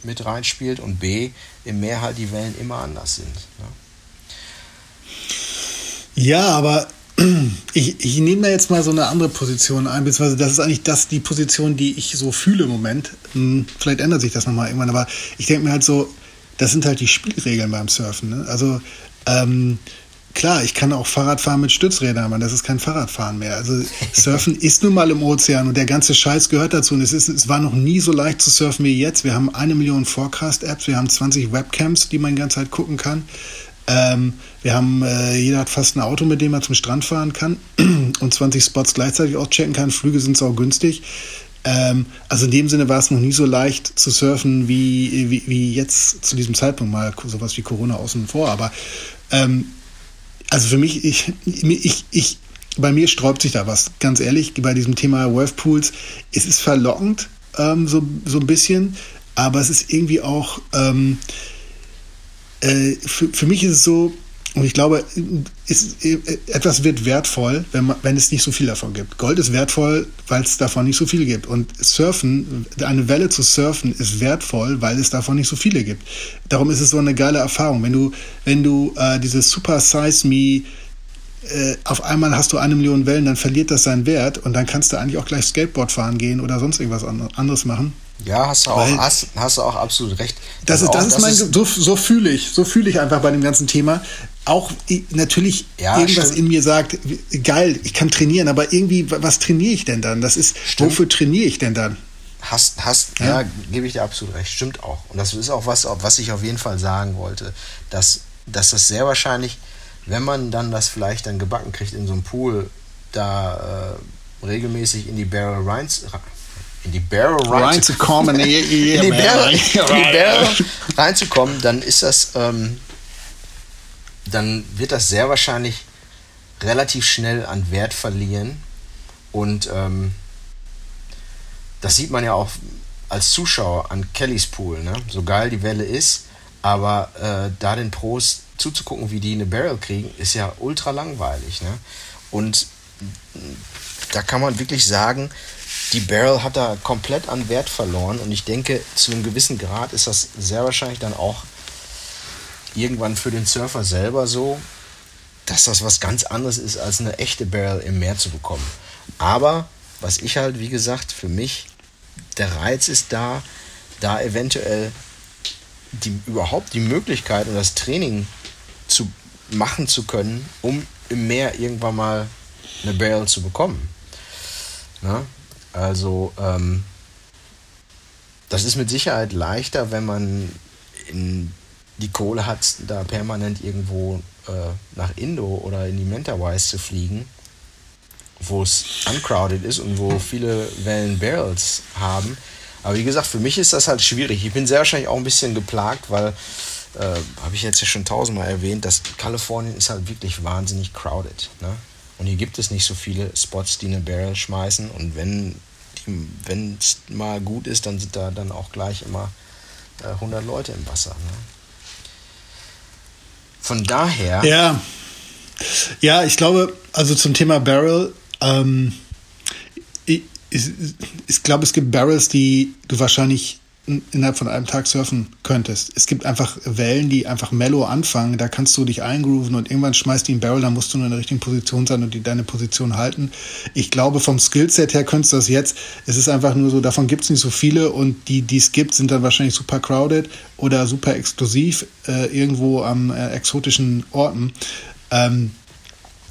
[SPEAKER 2] mit reinspielt und B, im Meer halt die Wellen immer anders sind. Ne?
[SPEAKER 1] Ja, aber ich, ich nehme da jetzt mal so eine andere Position ein, beziehungsweise das ist eigentlich das, die Position, die ich so fühle im Moment. Hm, vielleicht ändert sich das nochmal irgendwann, aber ich denke mir halt so, das sind halt die Spielregeln beim Surfen. Ne? Also ähm, klar, ich kann auch Fahrrad fahren mit Stützrädern, aber das ist kein Fahrradfahren mehr. Also Surfen ist nun mal im Ozean und der ganze Scheiß gehört dazu. Und es, ist, es war noch nie so leicht zu surfen wie jetzt. Wir haben eine Million Forecast-Apps, wir haben 20 Webcams, die man die ganze Zeit gucken kann. Ähm, wir haben, äh, jeder hat fast ein Auto, mit dem man zum Strand fahren kann und 20 Spots gleichzeitig auch checken kann. Flüge sind auch günstig. Ähm, also in dem Sinne war es noch nie so leicht zu surfen wie, wie, wie jetzt zu diesem Zeitpunkt mal sowas wie Corona außen vor. Aber ähm, also für mich, ich, ich, ich, bei mir sträubt sich da was. Ganz ehrlich, bei diesem Thema Wavepools, es ist verlockend, ähm, so, so ein bisschen, aber es ist irgendwie auch, ähm, äh, für, für mich ist es so, und ich glaube, ist, etwas wird wertvoll, wenn, man, wenn es nicht so viel davon gibt. Gold ist wertvoll, weil es davon nicht so viele gibt. Und Surfen, eine Welle zu surfen, ist wertvoll, weil es davon nicht so viele gibt. Darum ist es so eine geile Erfahrung. Wenn du, wenn du äh, dieses Super Size Me äh, auf einmal hast du eine Million Wellen, dann verliert das seinen Wert und dann kannst du eigentlich auch gleich Skateboard fahren gehen oder sonst irgendwas anderes machen.
[SPEAKER 2] Ja, hast du auch, hast, hast du auch absolut recht.
[SPEAKER 1] Das, das ist, das ist mein, so, so fühle ich, so fühle ich einfach bei dem ganzen Thema. Auch natürlich ja, irgendwas stimmt. in mir sagt, geil, ich kann trainieren, aber irgendwie, was trainiere ich denn dann? Das ist, stimmt. wofür trainiere ich denn dann?
[SPEAKER 2] Hast, hast, ja, ja gebe ich dir absolut recht, stimmt auch. Und das ist auch was, was ich auf jeden Fall sagen wollte, dass, dass das sehr wahrscheinlich, wenn man dann das vielleicht dann gebacken kriegt in so einem Pool, da äh, regelmäßig in die Barrel Rhines, in die Barrel reinzukommen, in die, in die Barrel, reinzukommen, dann ist das, ähm, dann wird das sehr wahrscheinlich relativ schnell an Wert verlieren und ähm, das sieht man ja auch als Zuschauer an Kellys Pool, ne? so geil die Welle ist, aber äh, da den Pros zuzugucken, wie die eine Barrel kriegen, ist ja ultra langweilig. Ne? Und da kann man wirklich sagen, die Barrel hat da komplett an Wert verloren und ich denke, zu einem gewissen Grad ist das sehr wahrscheinlich dann auch irgendwann für den Surfer selber so, dass das was ganz anderes ist, als eine echte Barrel im Meer zu bekommen. Aber was ich halt, wie gesagt, für mich, der Reiz ist da, da eventuell die, überhaupt die Möglichkeit und das Training zu machen zu können, um im Meer irgendwann mal eine Barrel zu bekommen. Na? Also ähm, das ist mit Sicherheit leichter, wenn man die Kohle hat, da permanent irgendwo äh, nach Indo oder in die Mentawise zu fliegen, wo es uncrowded ist und wo viele Wellen Barrels haben. Aber wie gesagt, für mich ist das halt schwierig. Ich bin sehr wahrscheinlich auch ein bisschen geplagt, weil, äh, habe ich jetzt ja schon tausendmal erwähnt, dass Kalifornien ist halt wirklich wahnsinnig crowded. Ne? Und hier gibt es nicht so viele Spots, die eine Barrel schmeißen. Und wenn es mal gut ist, dann sind da dann auch gleich immer äh, 100 Leute im Wasser. Ne? Von daher.
[SPEAKER 1] Ja. Ja, ich glaube, also zum Thema Barrel, ähm, ich, ich, ich glaube, es gibt Barrels, die du wahrscheinlich innerhalb von einem Tag surfen könntest. Es gibt einfach Wellen, die einfach mellow anfangen. Da kannst du dich eingrooven und irgendwann schmeißt die einen Barrel, dann musst du nur in der richtigen Position sein und die deine Position halten. Ich glaube, vom Skillset her könntest du das jetzt. Es ist einfach nur so, davon gibt es nicht so viele und die, die es gibt, sind dann wahrscheinlich super crowded oder super exklusiv äh, irgendwo an äh, exotischen Orten. Ähm,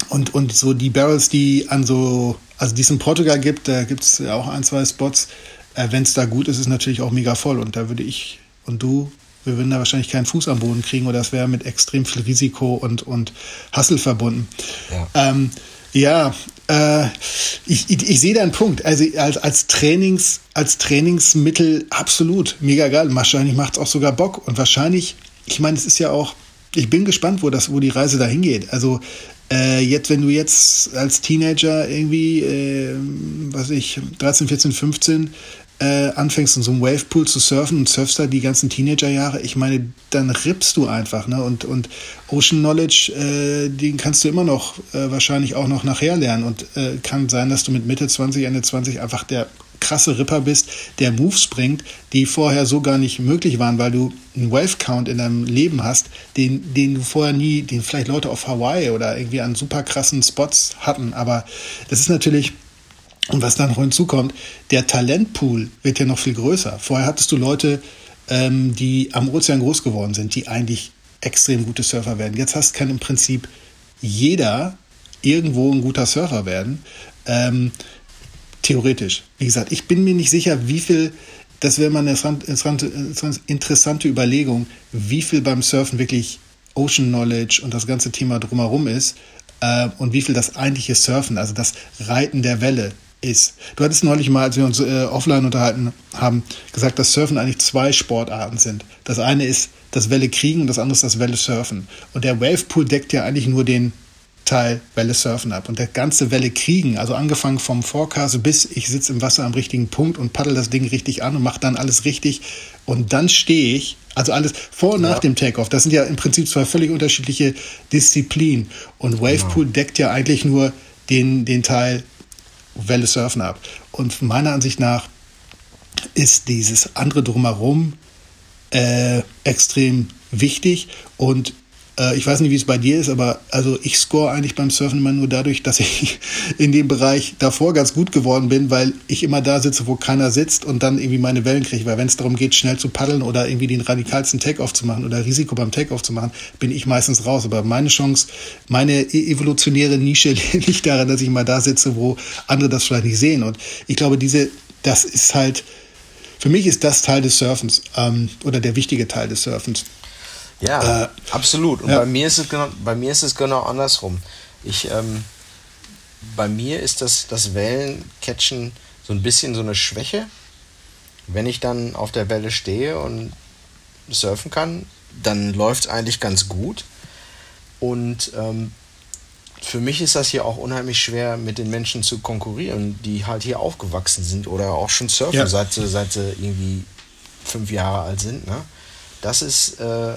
[SPEAKER 1] und, und so die Barrels, die an so, also die es in Portugal gibt, da gibt es auch ein, zwei Spots, äh, wenn es da gut ist, ist es natürlich auch mega voll. Und da würde ich und du, wir würden da wahrscheinlich keinen Fuß am Boden kriegen oder es wäre mit extrem viel Risiko und, und Hassel verbunden. Ja, ähm, ja äh, ich, ich, ich sehe da einen Punkt. Also als, als, Trainings, als Trainingsmittel absolut mega geil. Wahrscheinlich macht es auch sogar Bock. Und wahrscheinlich, ich meine, es ist ja auch, ich bin gespannt, wo, das, wo die Reise dahin geht. Also äh, jetzt, wenn du jetzt als Teenager irgendwie, äh, was ich, 13, 14, 15 äh, anfängst, in so einem Wavepool zu surfen und surfst da die ganzen Teenagerjahre, ich meine, dann rippst du einfach, ne? Und, und Ocean Knowledge, äh, den kannst du immer noch äh, wahrscheinlich auch noch nachher lernen. Und äh, kann sein, dass du mit Mitte 20, Ende 20 einfach der krasse Ripper bist, der Moves bringt, die vorher so gar nicht möglich waren, weil du einen Wave-Count in deinem Leben hast, den, den du vorher nie, den vielleicht Leute auf Hawaii oder irgendwie an super krassen Spots hatten. Aber das ist natürlich und was dann noch hinzukommt, der Talentpool wird ja noch viel größer. Vorher hattest du Leute, ähm, die am Ozean groß geworden sind, die eigentlich extrem gute Surfer werden. Jetzt hast du im Prinzip jeder irgendwo ein guter Surfer werden. Ähm, theoretisch. Wie gesagt, ich bin mir nicht sicher, wie viel, das wäre mal eine interessante, interessante Überlegung, wie viel beim Surfen wirklich Ocean Knowledge und das ganze Thema drumherum ist äh, und wie viel das eigentliche Surfen, also das Reiten der Welle ist. Du hattest neulich mal, als wir uns äh, offline unterhalten haben, gesagt, dass Surfen eigentlich zwei Sportarten sind. Das eine ist das Welle kriegen und das andere ist das Welle surfen. Und der Wavepool deckt ja eigentlich nur den Teil Welle surfen ab. Und der ganze Welle kriegen, also angefangen vom Forecast bis ich sitze im Wasser am richtigen Punkt und paddel das Ding richtig an und mache dann alles richtig. Und dann stehe ich, also alles vor und nach ja. dem Takeoff. Das sind ja im Prinzip zwei völlig unterschiedliche Disziplinen. Und Wavepool genau. deckt ja eigentlich nur den, den Teil Welle surfen ab. Und meiner Ansicht nach ist dieses andere drumherum äh, extrem wichtig und ich weiß nicht, wie es bei dir ist, aber also ich score eigentlich beim Surfen immer nur dadurch, dass ich in dem Bereich davor ganz gut geworden bin, weil ich immer da sitze, wo keiner sitzt und dann irgendwie meine Wellen kriege. Weil wenn es darum geht, schnell zu paddeln oder irgendwie den radikalsten Takeoff zu machen oder Risiko beim Takeoff zu machen, bin ich meistens raus. Aber meine Chance, meine e-, evolutionäre Nische liegt daran, dass ich mal da sitze, wo andere das vielleicht nicht sehen. Und ich glaube, diese, das ist halt, für mich ist das Teil des Surfens ähm, oder der wichtige Teil des Surfens.
[SPEAKER 2] Ja, äh, absolut. Und ja. bei mir ist es genau, bei mir ist es genau andersrum. Ich, ähm, bei mir ist das, das Wellencatchen so ein bisschen so eine Schwäche. Wenn ich dann auf der Welle stehe und surfen kann, dann läuft es eigentlich ganz gut. Und ähm, für mich ist das hier auch unheimlich schwer, mit den Menschen zu konkurrieren, die halt hier aufgewachsen sind oder auch schon surfen, ja. seit, sie, seit sie irgendwie fünf Jahre alt sind. Ne? Das ist äh,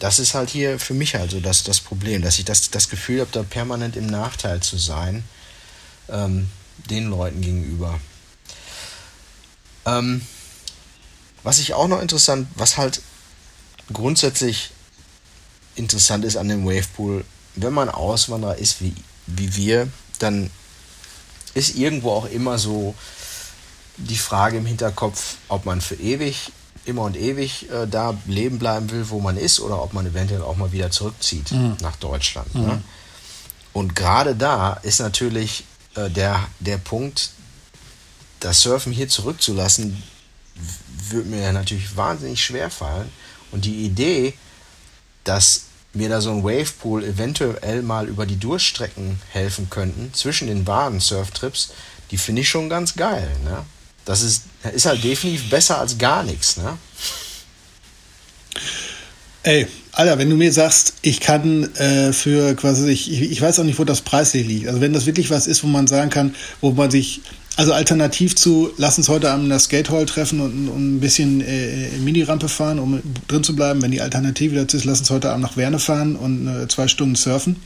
[SPEAKER 2] das ist halt hier für mich halt so das, das Problem, dass ich das, das Gefühl habe, da permanent im Nachteil zu sein, ähm, den Leuten gegenüber. Ähm, was ich auch noch interessant, was halt grundsätzlich interessant ist an dem Wavepool, wenn man Auswanderer ist wie, wie wir, dann ist irgendwo auch immer so die Frage im Hinterkopf, ob man für ewig immer und ewig äh, da leben bleiben will, wo man ist, oder ob man eventuell auch mal wieder zurückzieht mhm. nach Deutschland. Mhm. Ne? Und gerade da ist natürlich äh, der, der Punkt, das Surfen hier zurückzulassen, würde mir natürlich wahnsinnig schwer fallen. Und die Idee, dass mir da so ein Wavepool eventuell mal über die Durchstrecken helfen könnten, zwischen den wahren Surftrips, die finde ich schon ganz geil. Ne? Das ist, ist halt definitiv besser als gar nichts, ne?
[SPEAKER 1] Ey, Alter, wenn du mir sagst, ich kann äh, für quasi, ich, ich weiß auch nicht, wo das preislich liegt. Also wenn das wirklich was ist, wo man sagen kann, wo man sich, also alternativ zu, lass uns heute Abend in der Skatehall treffen und, und ein bisschen äh, Mini-Rampe fahren, um drin zu bleiben. Wenn die Alternative dazu ist, lass uns heute Abend nach Werne fahren und äh, zwei Stunden surfen.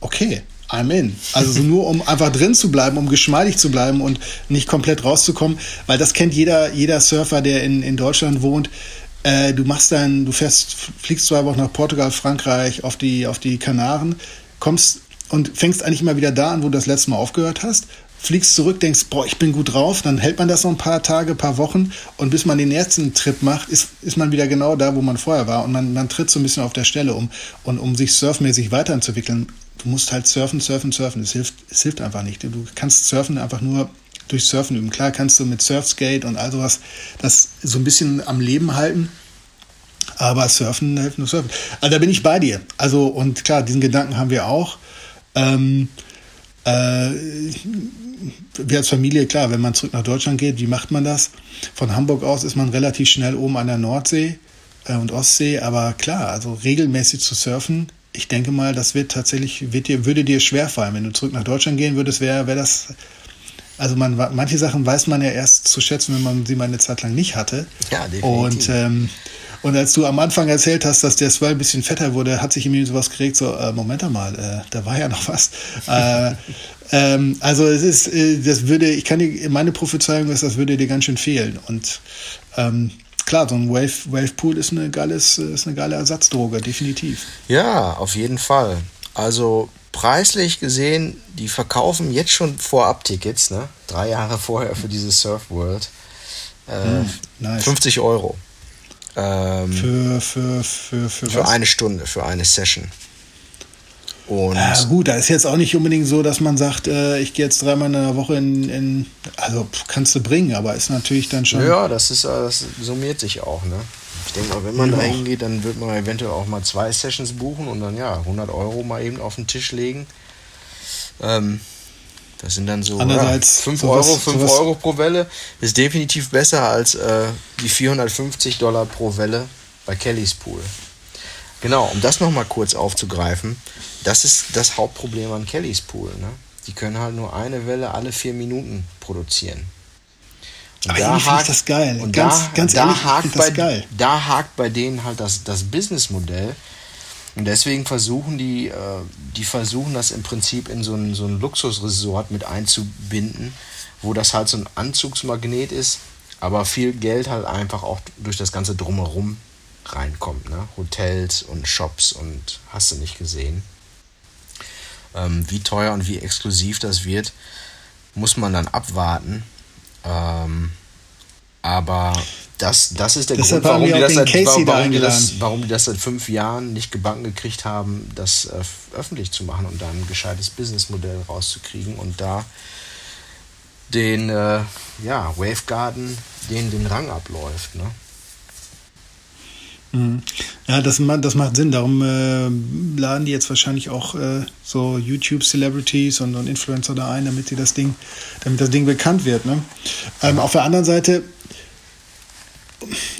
[SPEAKER 1] Okay, I'm in. Also so nur um einfach drin zu bleiben, um geschmeidig zu bleiben und nicht komplett rauszukommen, weil das kennt jeder, jeder Surfer, der in, in Deutschland wohnt. Äh, du machst dann, du fährst, fliegst zwei Wochen nach Portugal, Frankreich, auf die, auf die Kanaren, kommst und fängst eigentlich immer wieder da an, wo du das letzte Mal aufgehört hast, fliegst zurück, denkst, boah, ich bin gut drauf, dann hält man das noch ein paar Tage, paar Wochen und bis man den ersten Trip macht, ist, ist man wieder genau da, wo man vorher war und man, man tritt so ein bisschen auf der Stelle um. Und um sich surfmäßig weiterzuentwickeln, du musst halt surfen, surfen, surfen. Es hilft, es hilft einfach nicht. Du kannst surfen einfach nur durch Surfen üben. Klar kannst du mit Surfskate und all sowas das so ein bisschen am Leben halten. Aber Surfen hilft nur Surfen. Also da bin ich bei dir. Also, und klar, diesen Gedanken haben wir auch. Ähm, äh, wir als Familie, klar, wenn man zurück nach Deutschland geht, wie macht man das? Von Hamburg aus ist man relativ schnell oben an der Nordsee äh, und Ostsee, aber klar, also regelmäßig zu surfen ich denke mal, das wird tatsächlich, wird dir, würde dir schwerfallen. Wenn du zurück nach Deutschland gehen würdest, wäre wär das. Also man, manche Sachen weiß man ja erst zu schätzen, wenn man sie mal eine Zeit lang nicht hatte. Ja, definitiv. Und, ähm, und als du am Anfang erzählt hast, dass der Swell ein bisschen fetter wurde, hat sich in mir sowas geregt, so, äh, Moment mal, äh, da war ja noch was. äh, ähm, also es ist, äh, das würde, ich kann dir, meine Prophezeiung ist, das würde dir ganz schön fehlen. Und ähm, klar, so ein Wave, Wave Pool ist eine, geiles, ist eine geile Ersatzdroge, definitiv.
[SPEAKER 2] Ja, auf jeden Fall. Also preislich gesehen, die verkaufen jetzt schon vorab Tickets, ne? Drei Jahre vorher für diese Surf World. Äh, mm, nice. 50 Euro.
[SPEAKER 1] Ähm, für, für, für, für,
[SPEAKER 2] für eine Stunde, für eine Session.
[SPEAKER 1] Und ja, gut, da ist jetzt auch nicht unbedingt so, dass man sagt, äh, ich gehe jetzt dreimal in der Woche in, in also kannst du bringen, aber ist natürlich dann schon.
[SPEAKER 2] Ja, das ist das summiert sich auch, ne? Ich denke mal, wenn man ja. da hingeht, dann wird man eventuell auch mal zwei Sessions buchen und dann ja 100 Euro mal eben auf den Tisch legen. Ähm, das sind dann so
[SPEAKER 1] Andererseits,
[SPEAKER 2] ja, 5 Euro, 5 Euro pro Welle. Ist definitiv besser als äh, die 450 Dollar pro Welle bei Kellys Pool. Genau, um das nochmal kurz aufzugreifen, das ist das Hauptproblem an Kellys Pool. Ne? Die können halt nur eine Welle alle vier Minuten produzieren.
[SPEAKER 1] Und Aber da hakt, das geil.
[SPEAKER 2] Und ganz, da, ganz da ehrlich, hakt bei, geil. Da hakt bei denen halt das, das Businessmodell. Und deswegen versuchen die, äh, die versuchen das im Prinzip in so ein, so ein Luxusresort mit einzubinden, wo das halt so ein Anzugsmagnet ist, aber viel Geld halt einfach auch durch das ganze Drumherum reinkommt. Ne? Hotels und Shops und hast du nicht gesehen. Ähm, wie teuer und wie exklusiv das wird, muss man dann abwarten. Ähm, aber das, das ist der Deshalb Grund, warum die, das seit, warum, warum, die das, warum die das seit fünf Jahren nicht gebacken gekriegt haben, das äh, öffentlich zu machen und dann ein gescheites Businessmodell rauszukriegen und da den äh, ja, Wavegarden den den Rang abläuft. Ne?
[SPEAKER 1] Mhm. Ja, das, das macht Sinn. Darum äh, laden die jetzt wahrscheinlich auch äh, so YouTube-Celebrities und, und, Influencer da ein, damit sie das Ding, damit das Ding bekannt wird. Ne? Ähm, auf der anderen Seite,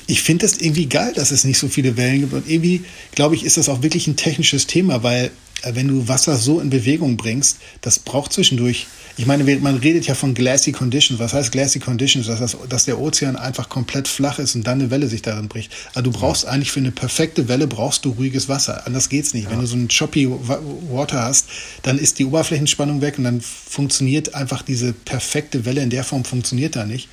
[SPEAKER 1] ich finde das irgendwie geil, dass es nicht so viele Wellen gibt. Und irgendwie, glaube ich, ist das auch wirklich ein technisches Thema, weil äh, wenn du Wasser so in Bewegung bringst, das braucht zwischendurch ich meine, man redet ja von glassy conditions. Was heißt glassy conditions? Dass, das, dass der Ozean einfach komplett flach ist und dann eine Welle sich darin bricht. Aber du brauchst ja. eigentlich für eine perfekte Welle brauchst du ruhiges Wasser. Anders geht's nicht. Ja. Wenn du so ein choppy Water hast, dann ist die Oberflächenspannung weg und dann funktioniert einfach diese perfekte Welle in der Form funktioniert da nicht.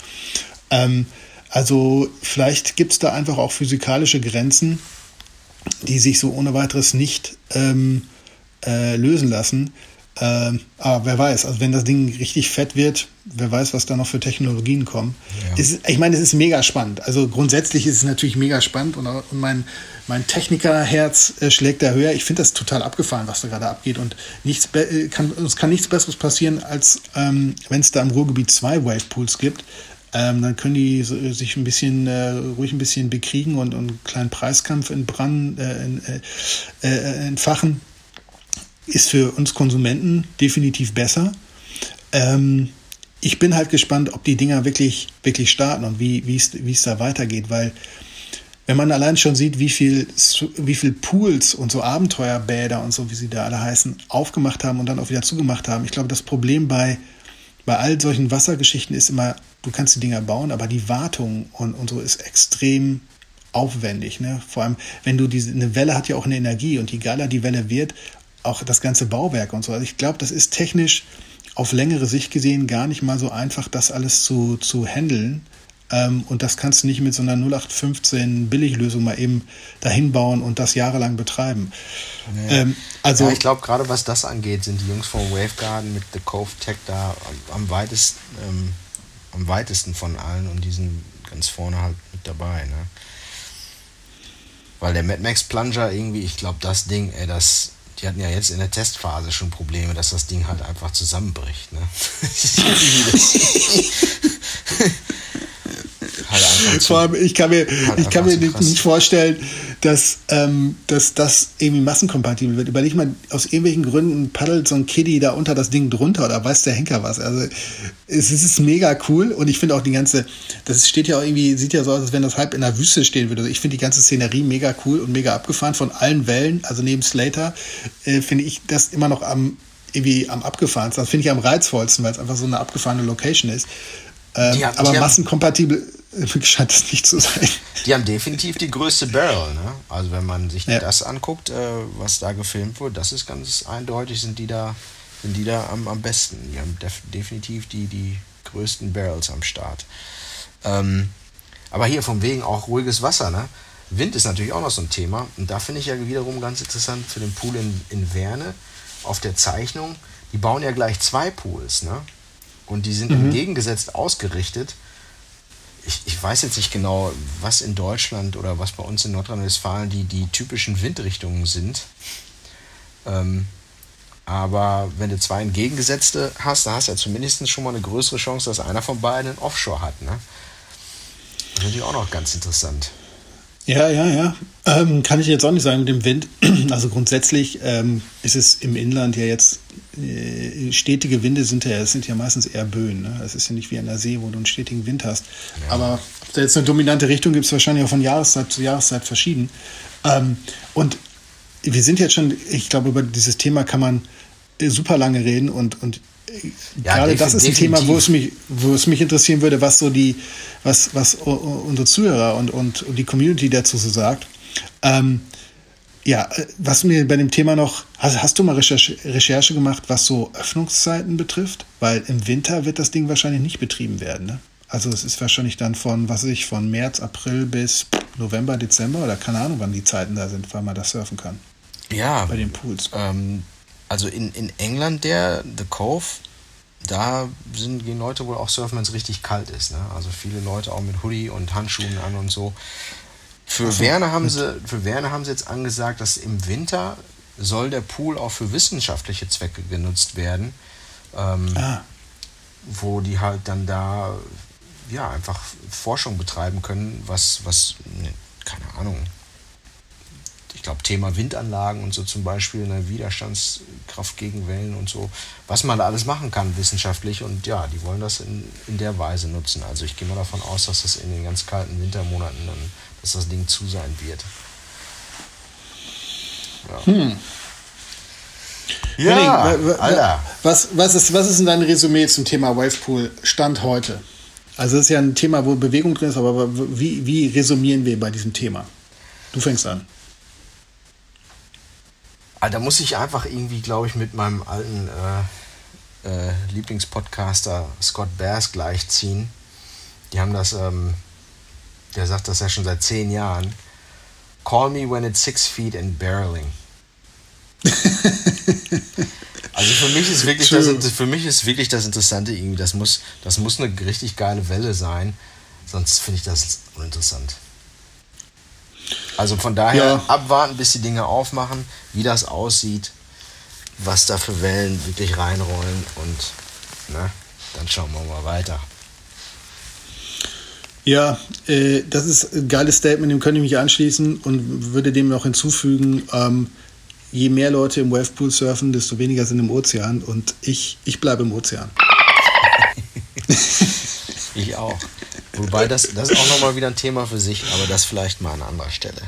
[SPEAKER 1] Ähm, also vielleicht gibt es da einfach auch physikalische Grenzen, die sich so ohne weiteres nicht ähm, äh, lösen lassen. Ähm, aber wer weiß, also wenn das Ding richtig fett wird, wer weiß, was da noch für Technologien kommen. Ja. Ist, ich meine, es ist mega spannend. Also grundsätzlich ist es natürlich mega spannend und, und mein, mein Technikerherz äh, schlägt da höher. Ich finde das total abgefahren, was da gerade abgeht. Und nichts äh, kann, es kann nichts Besseres passieren, als ähm, wenn es da im Ruhrgebiet zwei Wavepools gibt. Ähm, dann können die sich ein bisschen äh, ruhig ein bisschen bekriegen und, und einen kleinen Preiskampf in Brand äh, in, äh, äh, entfachen ist für uns Konsumenten definitiv besser. Ähm, ich bin halt gespannt, ob die Dinger wirklich, wirklich starten und wie es da weitergeht, weil wenn man allein schon sieht, wie viel, wie viel Pools und so Abenteuerbäder und so, wie sie da alle heißen, aufgemacht haben und dann auch wieder zugemacht haben. Ich glaube, das Problem bei, bei all solchen Wassergeschichten ist immer, du kannst die Dinger bauen, aber die Wartung und, und so ist extrem aufwendig. Ne? Vor allem, wenn du diese, eine Welle hat ja auch eine Energie und je geiler die Welle wird, auch das ganze Bauwerk und so. Also ich glaube, das ist technisch auf längere Sicht gesehen gar nicht mal so einfach, das alles zu, zu handeln. Ähm, und das kannst du nicht mit so einer 0815 Billiglösung mal eben dahin bauen und das jahrelang betreiben.
[SPEAKER 2] Nee. Ähm, also ja, ich glaube, gerade was das angeht, sind die Jungs von Wavegarden mit The Cove Tech da am, am weitesten, ähm, am weitesten von allen und die sind ganz vorne halt mit dabei. Ne? Weil der Mad Max Plunger irgendwie, ich glaube, das Ding, ey, das die hatten ja jetzt in der Testphase schon Probleme, dass das Ding halt einfach zusammenbricht. Ne?
[SPEAKER 1] Vor allem, ich kann mir, halt ich kann mir nicht, nicht vorstellen, dass, ähm, dass das irgendwie massenkompatibel wird. Überleg mal, aus irgendwelchen Gründen paddelt so ein Kiddie da unter das Ding drunter oder weiß der Henker was. Also es ist mega cool und ich finde auch die ganze, das steht ja auch irgendwie, sieht ja so aus, als wenn das halb in der Wüste stehen würde. Also ich finde die ganze Szenerie mega cool und mega abgefahren von allen Wellen. Also neben Slater äh, finde ich das immer noch am irgendwie am abgefahrensten. Das finde ich am reizvollsten, weil es einfach so eine abgefahrene Location ist. Ähm, haben, aber massenkompatibel scheint es nicht zu sein.
[SPEAKER 2] Die haben definitiv die größte Barrel. Ne? Also wenn man sich ja. das anguckt, äh, was da gefilmt wurde, das ist ganz eindeutig, sind die da, sind die da am, am besten. Die haben def definitiv die, die größten Barrels am Start. Ähm, aber hier vom wegen auch ruhiges Wasser. Ne? Wind ist natürlich auch noch so ein Thema. Und da finde ich ja wiederum ganz interessant für den Pool in, in Werne auf der Zeichnung. Die bauen ja gleich zwei Pools. Ne? Und die sind mhm. entgegengesetzt ausgerichtet. Ich, ich weiß jetzt nicht genau, was in Deutschland oder was bei uns in Nordrhein-Westfalen die, die typischen Windrichtungen sind. Ähm, Aber wenn du zwei entgegengesetzte hast, dann hast du ja zumindest schon mal eine größere Chance, dass einer von beiden einen Offshore hat. Ne? Das ist natürlich auch noch ganz interessant.
[SPEAKER 1] Ja, ja, ja. Ähm, kann ich jetzt auch nicht sagen mit dem Wind. Also grundsätzlich ähm, ist es im Inland ja jetzt, äh, stetige Winde sind ja, es sind ja meistens eher Böen. Ne? Das ist ja nicht wie an der See, wo du einen stetigen Wind hast. Ja. Aber ob da jetzt eine dominante Richtung gibt es wahrscheinlich auch von Jahreszeit zu Jahreszeit verschieden. Ähm, und wir sind jetzt schon, ich glaube, über dieses Thema kann man äh, super lange reden und, und ja, gerade das ist ein Thema, wo es mich, wo es mich interessieren würde, was so die, was, was unsere Zuhörer und, und, und die Community dazu so sagt. Ähm, ja, äh, was mir bei dem Thema noch, hast, hast du mal Recherche, Recherche gemacht, was so Öffnungszeiten betrifft? Weil im Winter wird das Ding wahrscheinlich nicht betrieben werden, ne? Also es ist wahrscheinlich dann von, was weiß ich, von März, April bis November, Dezember oder keine Ahnung, wann die Zeiten da sind, weil man das surfen kann.
[SPEAKER 2] Ja. Bei den Pools. Ähm, also in, in England, der The Cove, da sind, gehen Leute wohl auch surfen, wenn es richtig kalt ist. Ne? Also viele Leute auch mit Hoodie und Handschuhen an und so. Für, so, Werner haben sie, für Werner haben sie jetzt angesagt, dass im Winter soll der Pool auch für wissenschaftliche Zwecke genutzt werden. Ähm, ah. Wo die halt dann da ja einfach Forschung betreiben können, was, was, ne, keine Ahnung, ich glaube, Thema Windanlagen und so zum Beispiel, eine Widerstandskraft gegen Wellen und so, was man da alles machen kann wissenschaftlich und ja, die wollen das in, in der Weise nutzen. Also ich gehe mal davon aus, dass das in den ganz kalten Wintermonaten dann, dass das Ding zu sein wird.
[SPEAKER 1] Ja. Hm. Ja, Alter. Was, was, ist, was ist denn dein Resümee zum Thema Wavepool Stand heute? Also es ist ja ein Thema, wo Bewegung drin ist, aber wie, wie resümieren wir bei diesem Thema? Du fängst an.
[SPEAKER 2] Ah, da muss ich einfach irgendwie, glaube ich, mit meinem alten äh, äh, Lieblingspodcaster Scott Bass gleichziehen. Die haben das, ähm, der sagt das ja schon seit zehn Jahren. Call me when it's six feet and barreling. also für mich ist wirklich das, für mich ist wirklich das Interessante irgendwie, das muss, das muss eine richtig geile Welle sein, sonst finde ich das uninteressant. Also von daher ja. abwarten, bis die Dinge aufmachen, wie das aussieht, was da für Wellen wirklich reinrollen und ne, dann schauen wir mal weiter.
[SPEAKER 1] Ja, äh, das ist ein geiles Statement, dem könnte ich mich anschließen und würde dem noch hinzufügen, ähm, je mehr Leute im Wavepool surfen, desto weniger sind im Ozean und ich, ich bleibe im Ozean.
[SPEAKER 2] ich auch. Wobei das, das ist auch nochmal wieder ein Thema für sich, aber das vielleicht mal an anderer Stelle.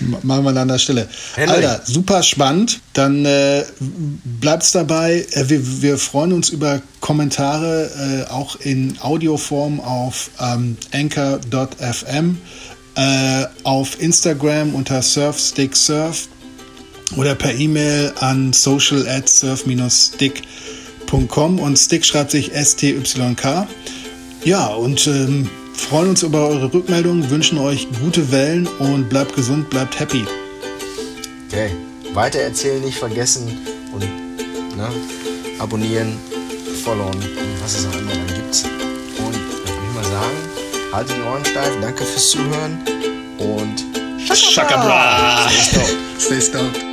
[SPEAKER 1] Machen wir an anderer Stelle. Henry. Alter, super spannend. Dann äh, bleibt's dabei. Äh, wir, wir freuen uns über Kommentare, äh, auch in Audioform auf ähm, anchor.fm, äh, auf Instagram unter surfsticksurf oder per E-Mail an social at surf-stick.com und Stick schreibt sich S-T-Y-K. Ja, und ähm, freuen uns über eure Rückmeldungen, wünschen euch gute Wellen und bleibt gesund, bleibt happy.
[SPEAKER 2] Okay, weitererzählen nicht vergessen und ne, abonnieren, followen und was es auch immer dann gibt. Und dann würde ich mal sagen, haltet die Ohren steif, danke fürs Zuhören und
[SPEAKER 1] Shaka Bra! Stay stoked. Stay stoked.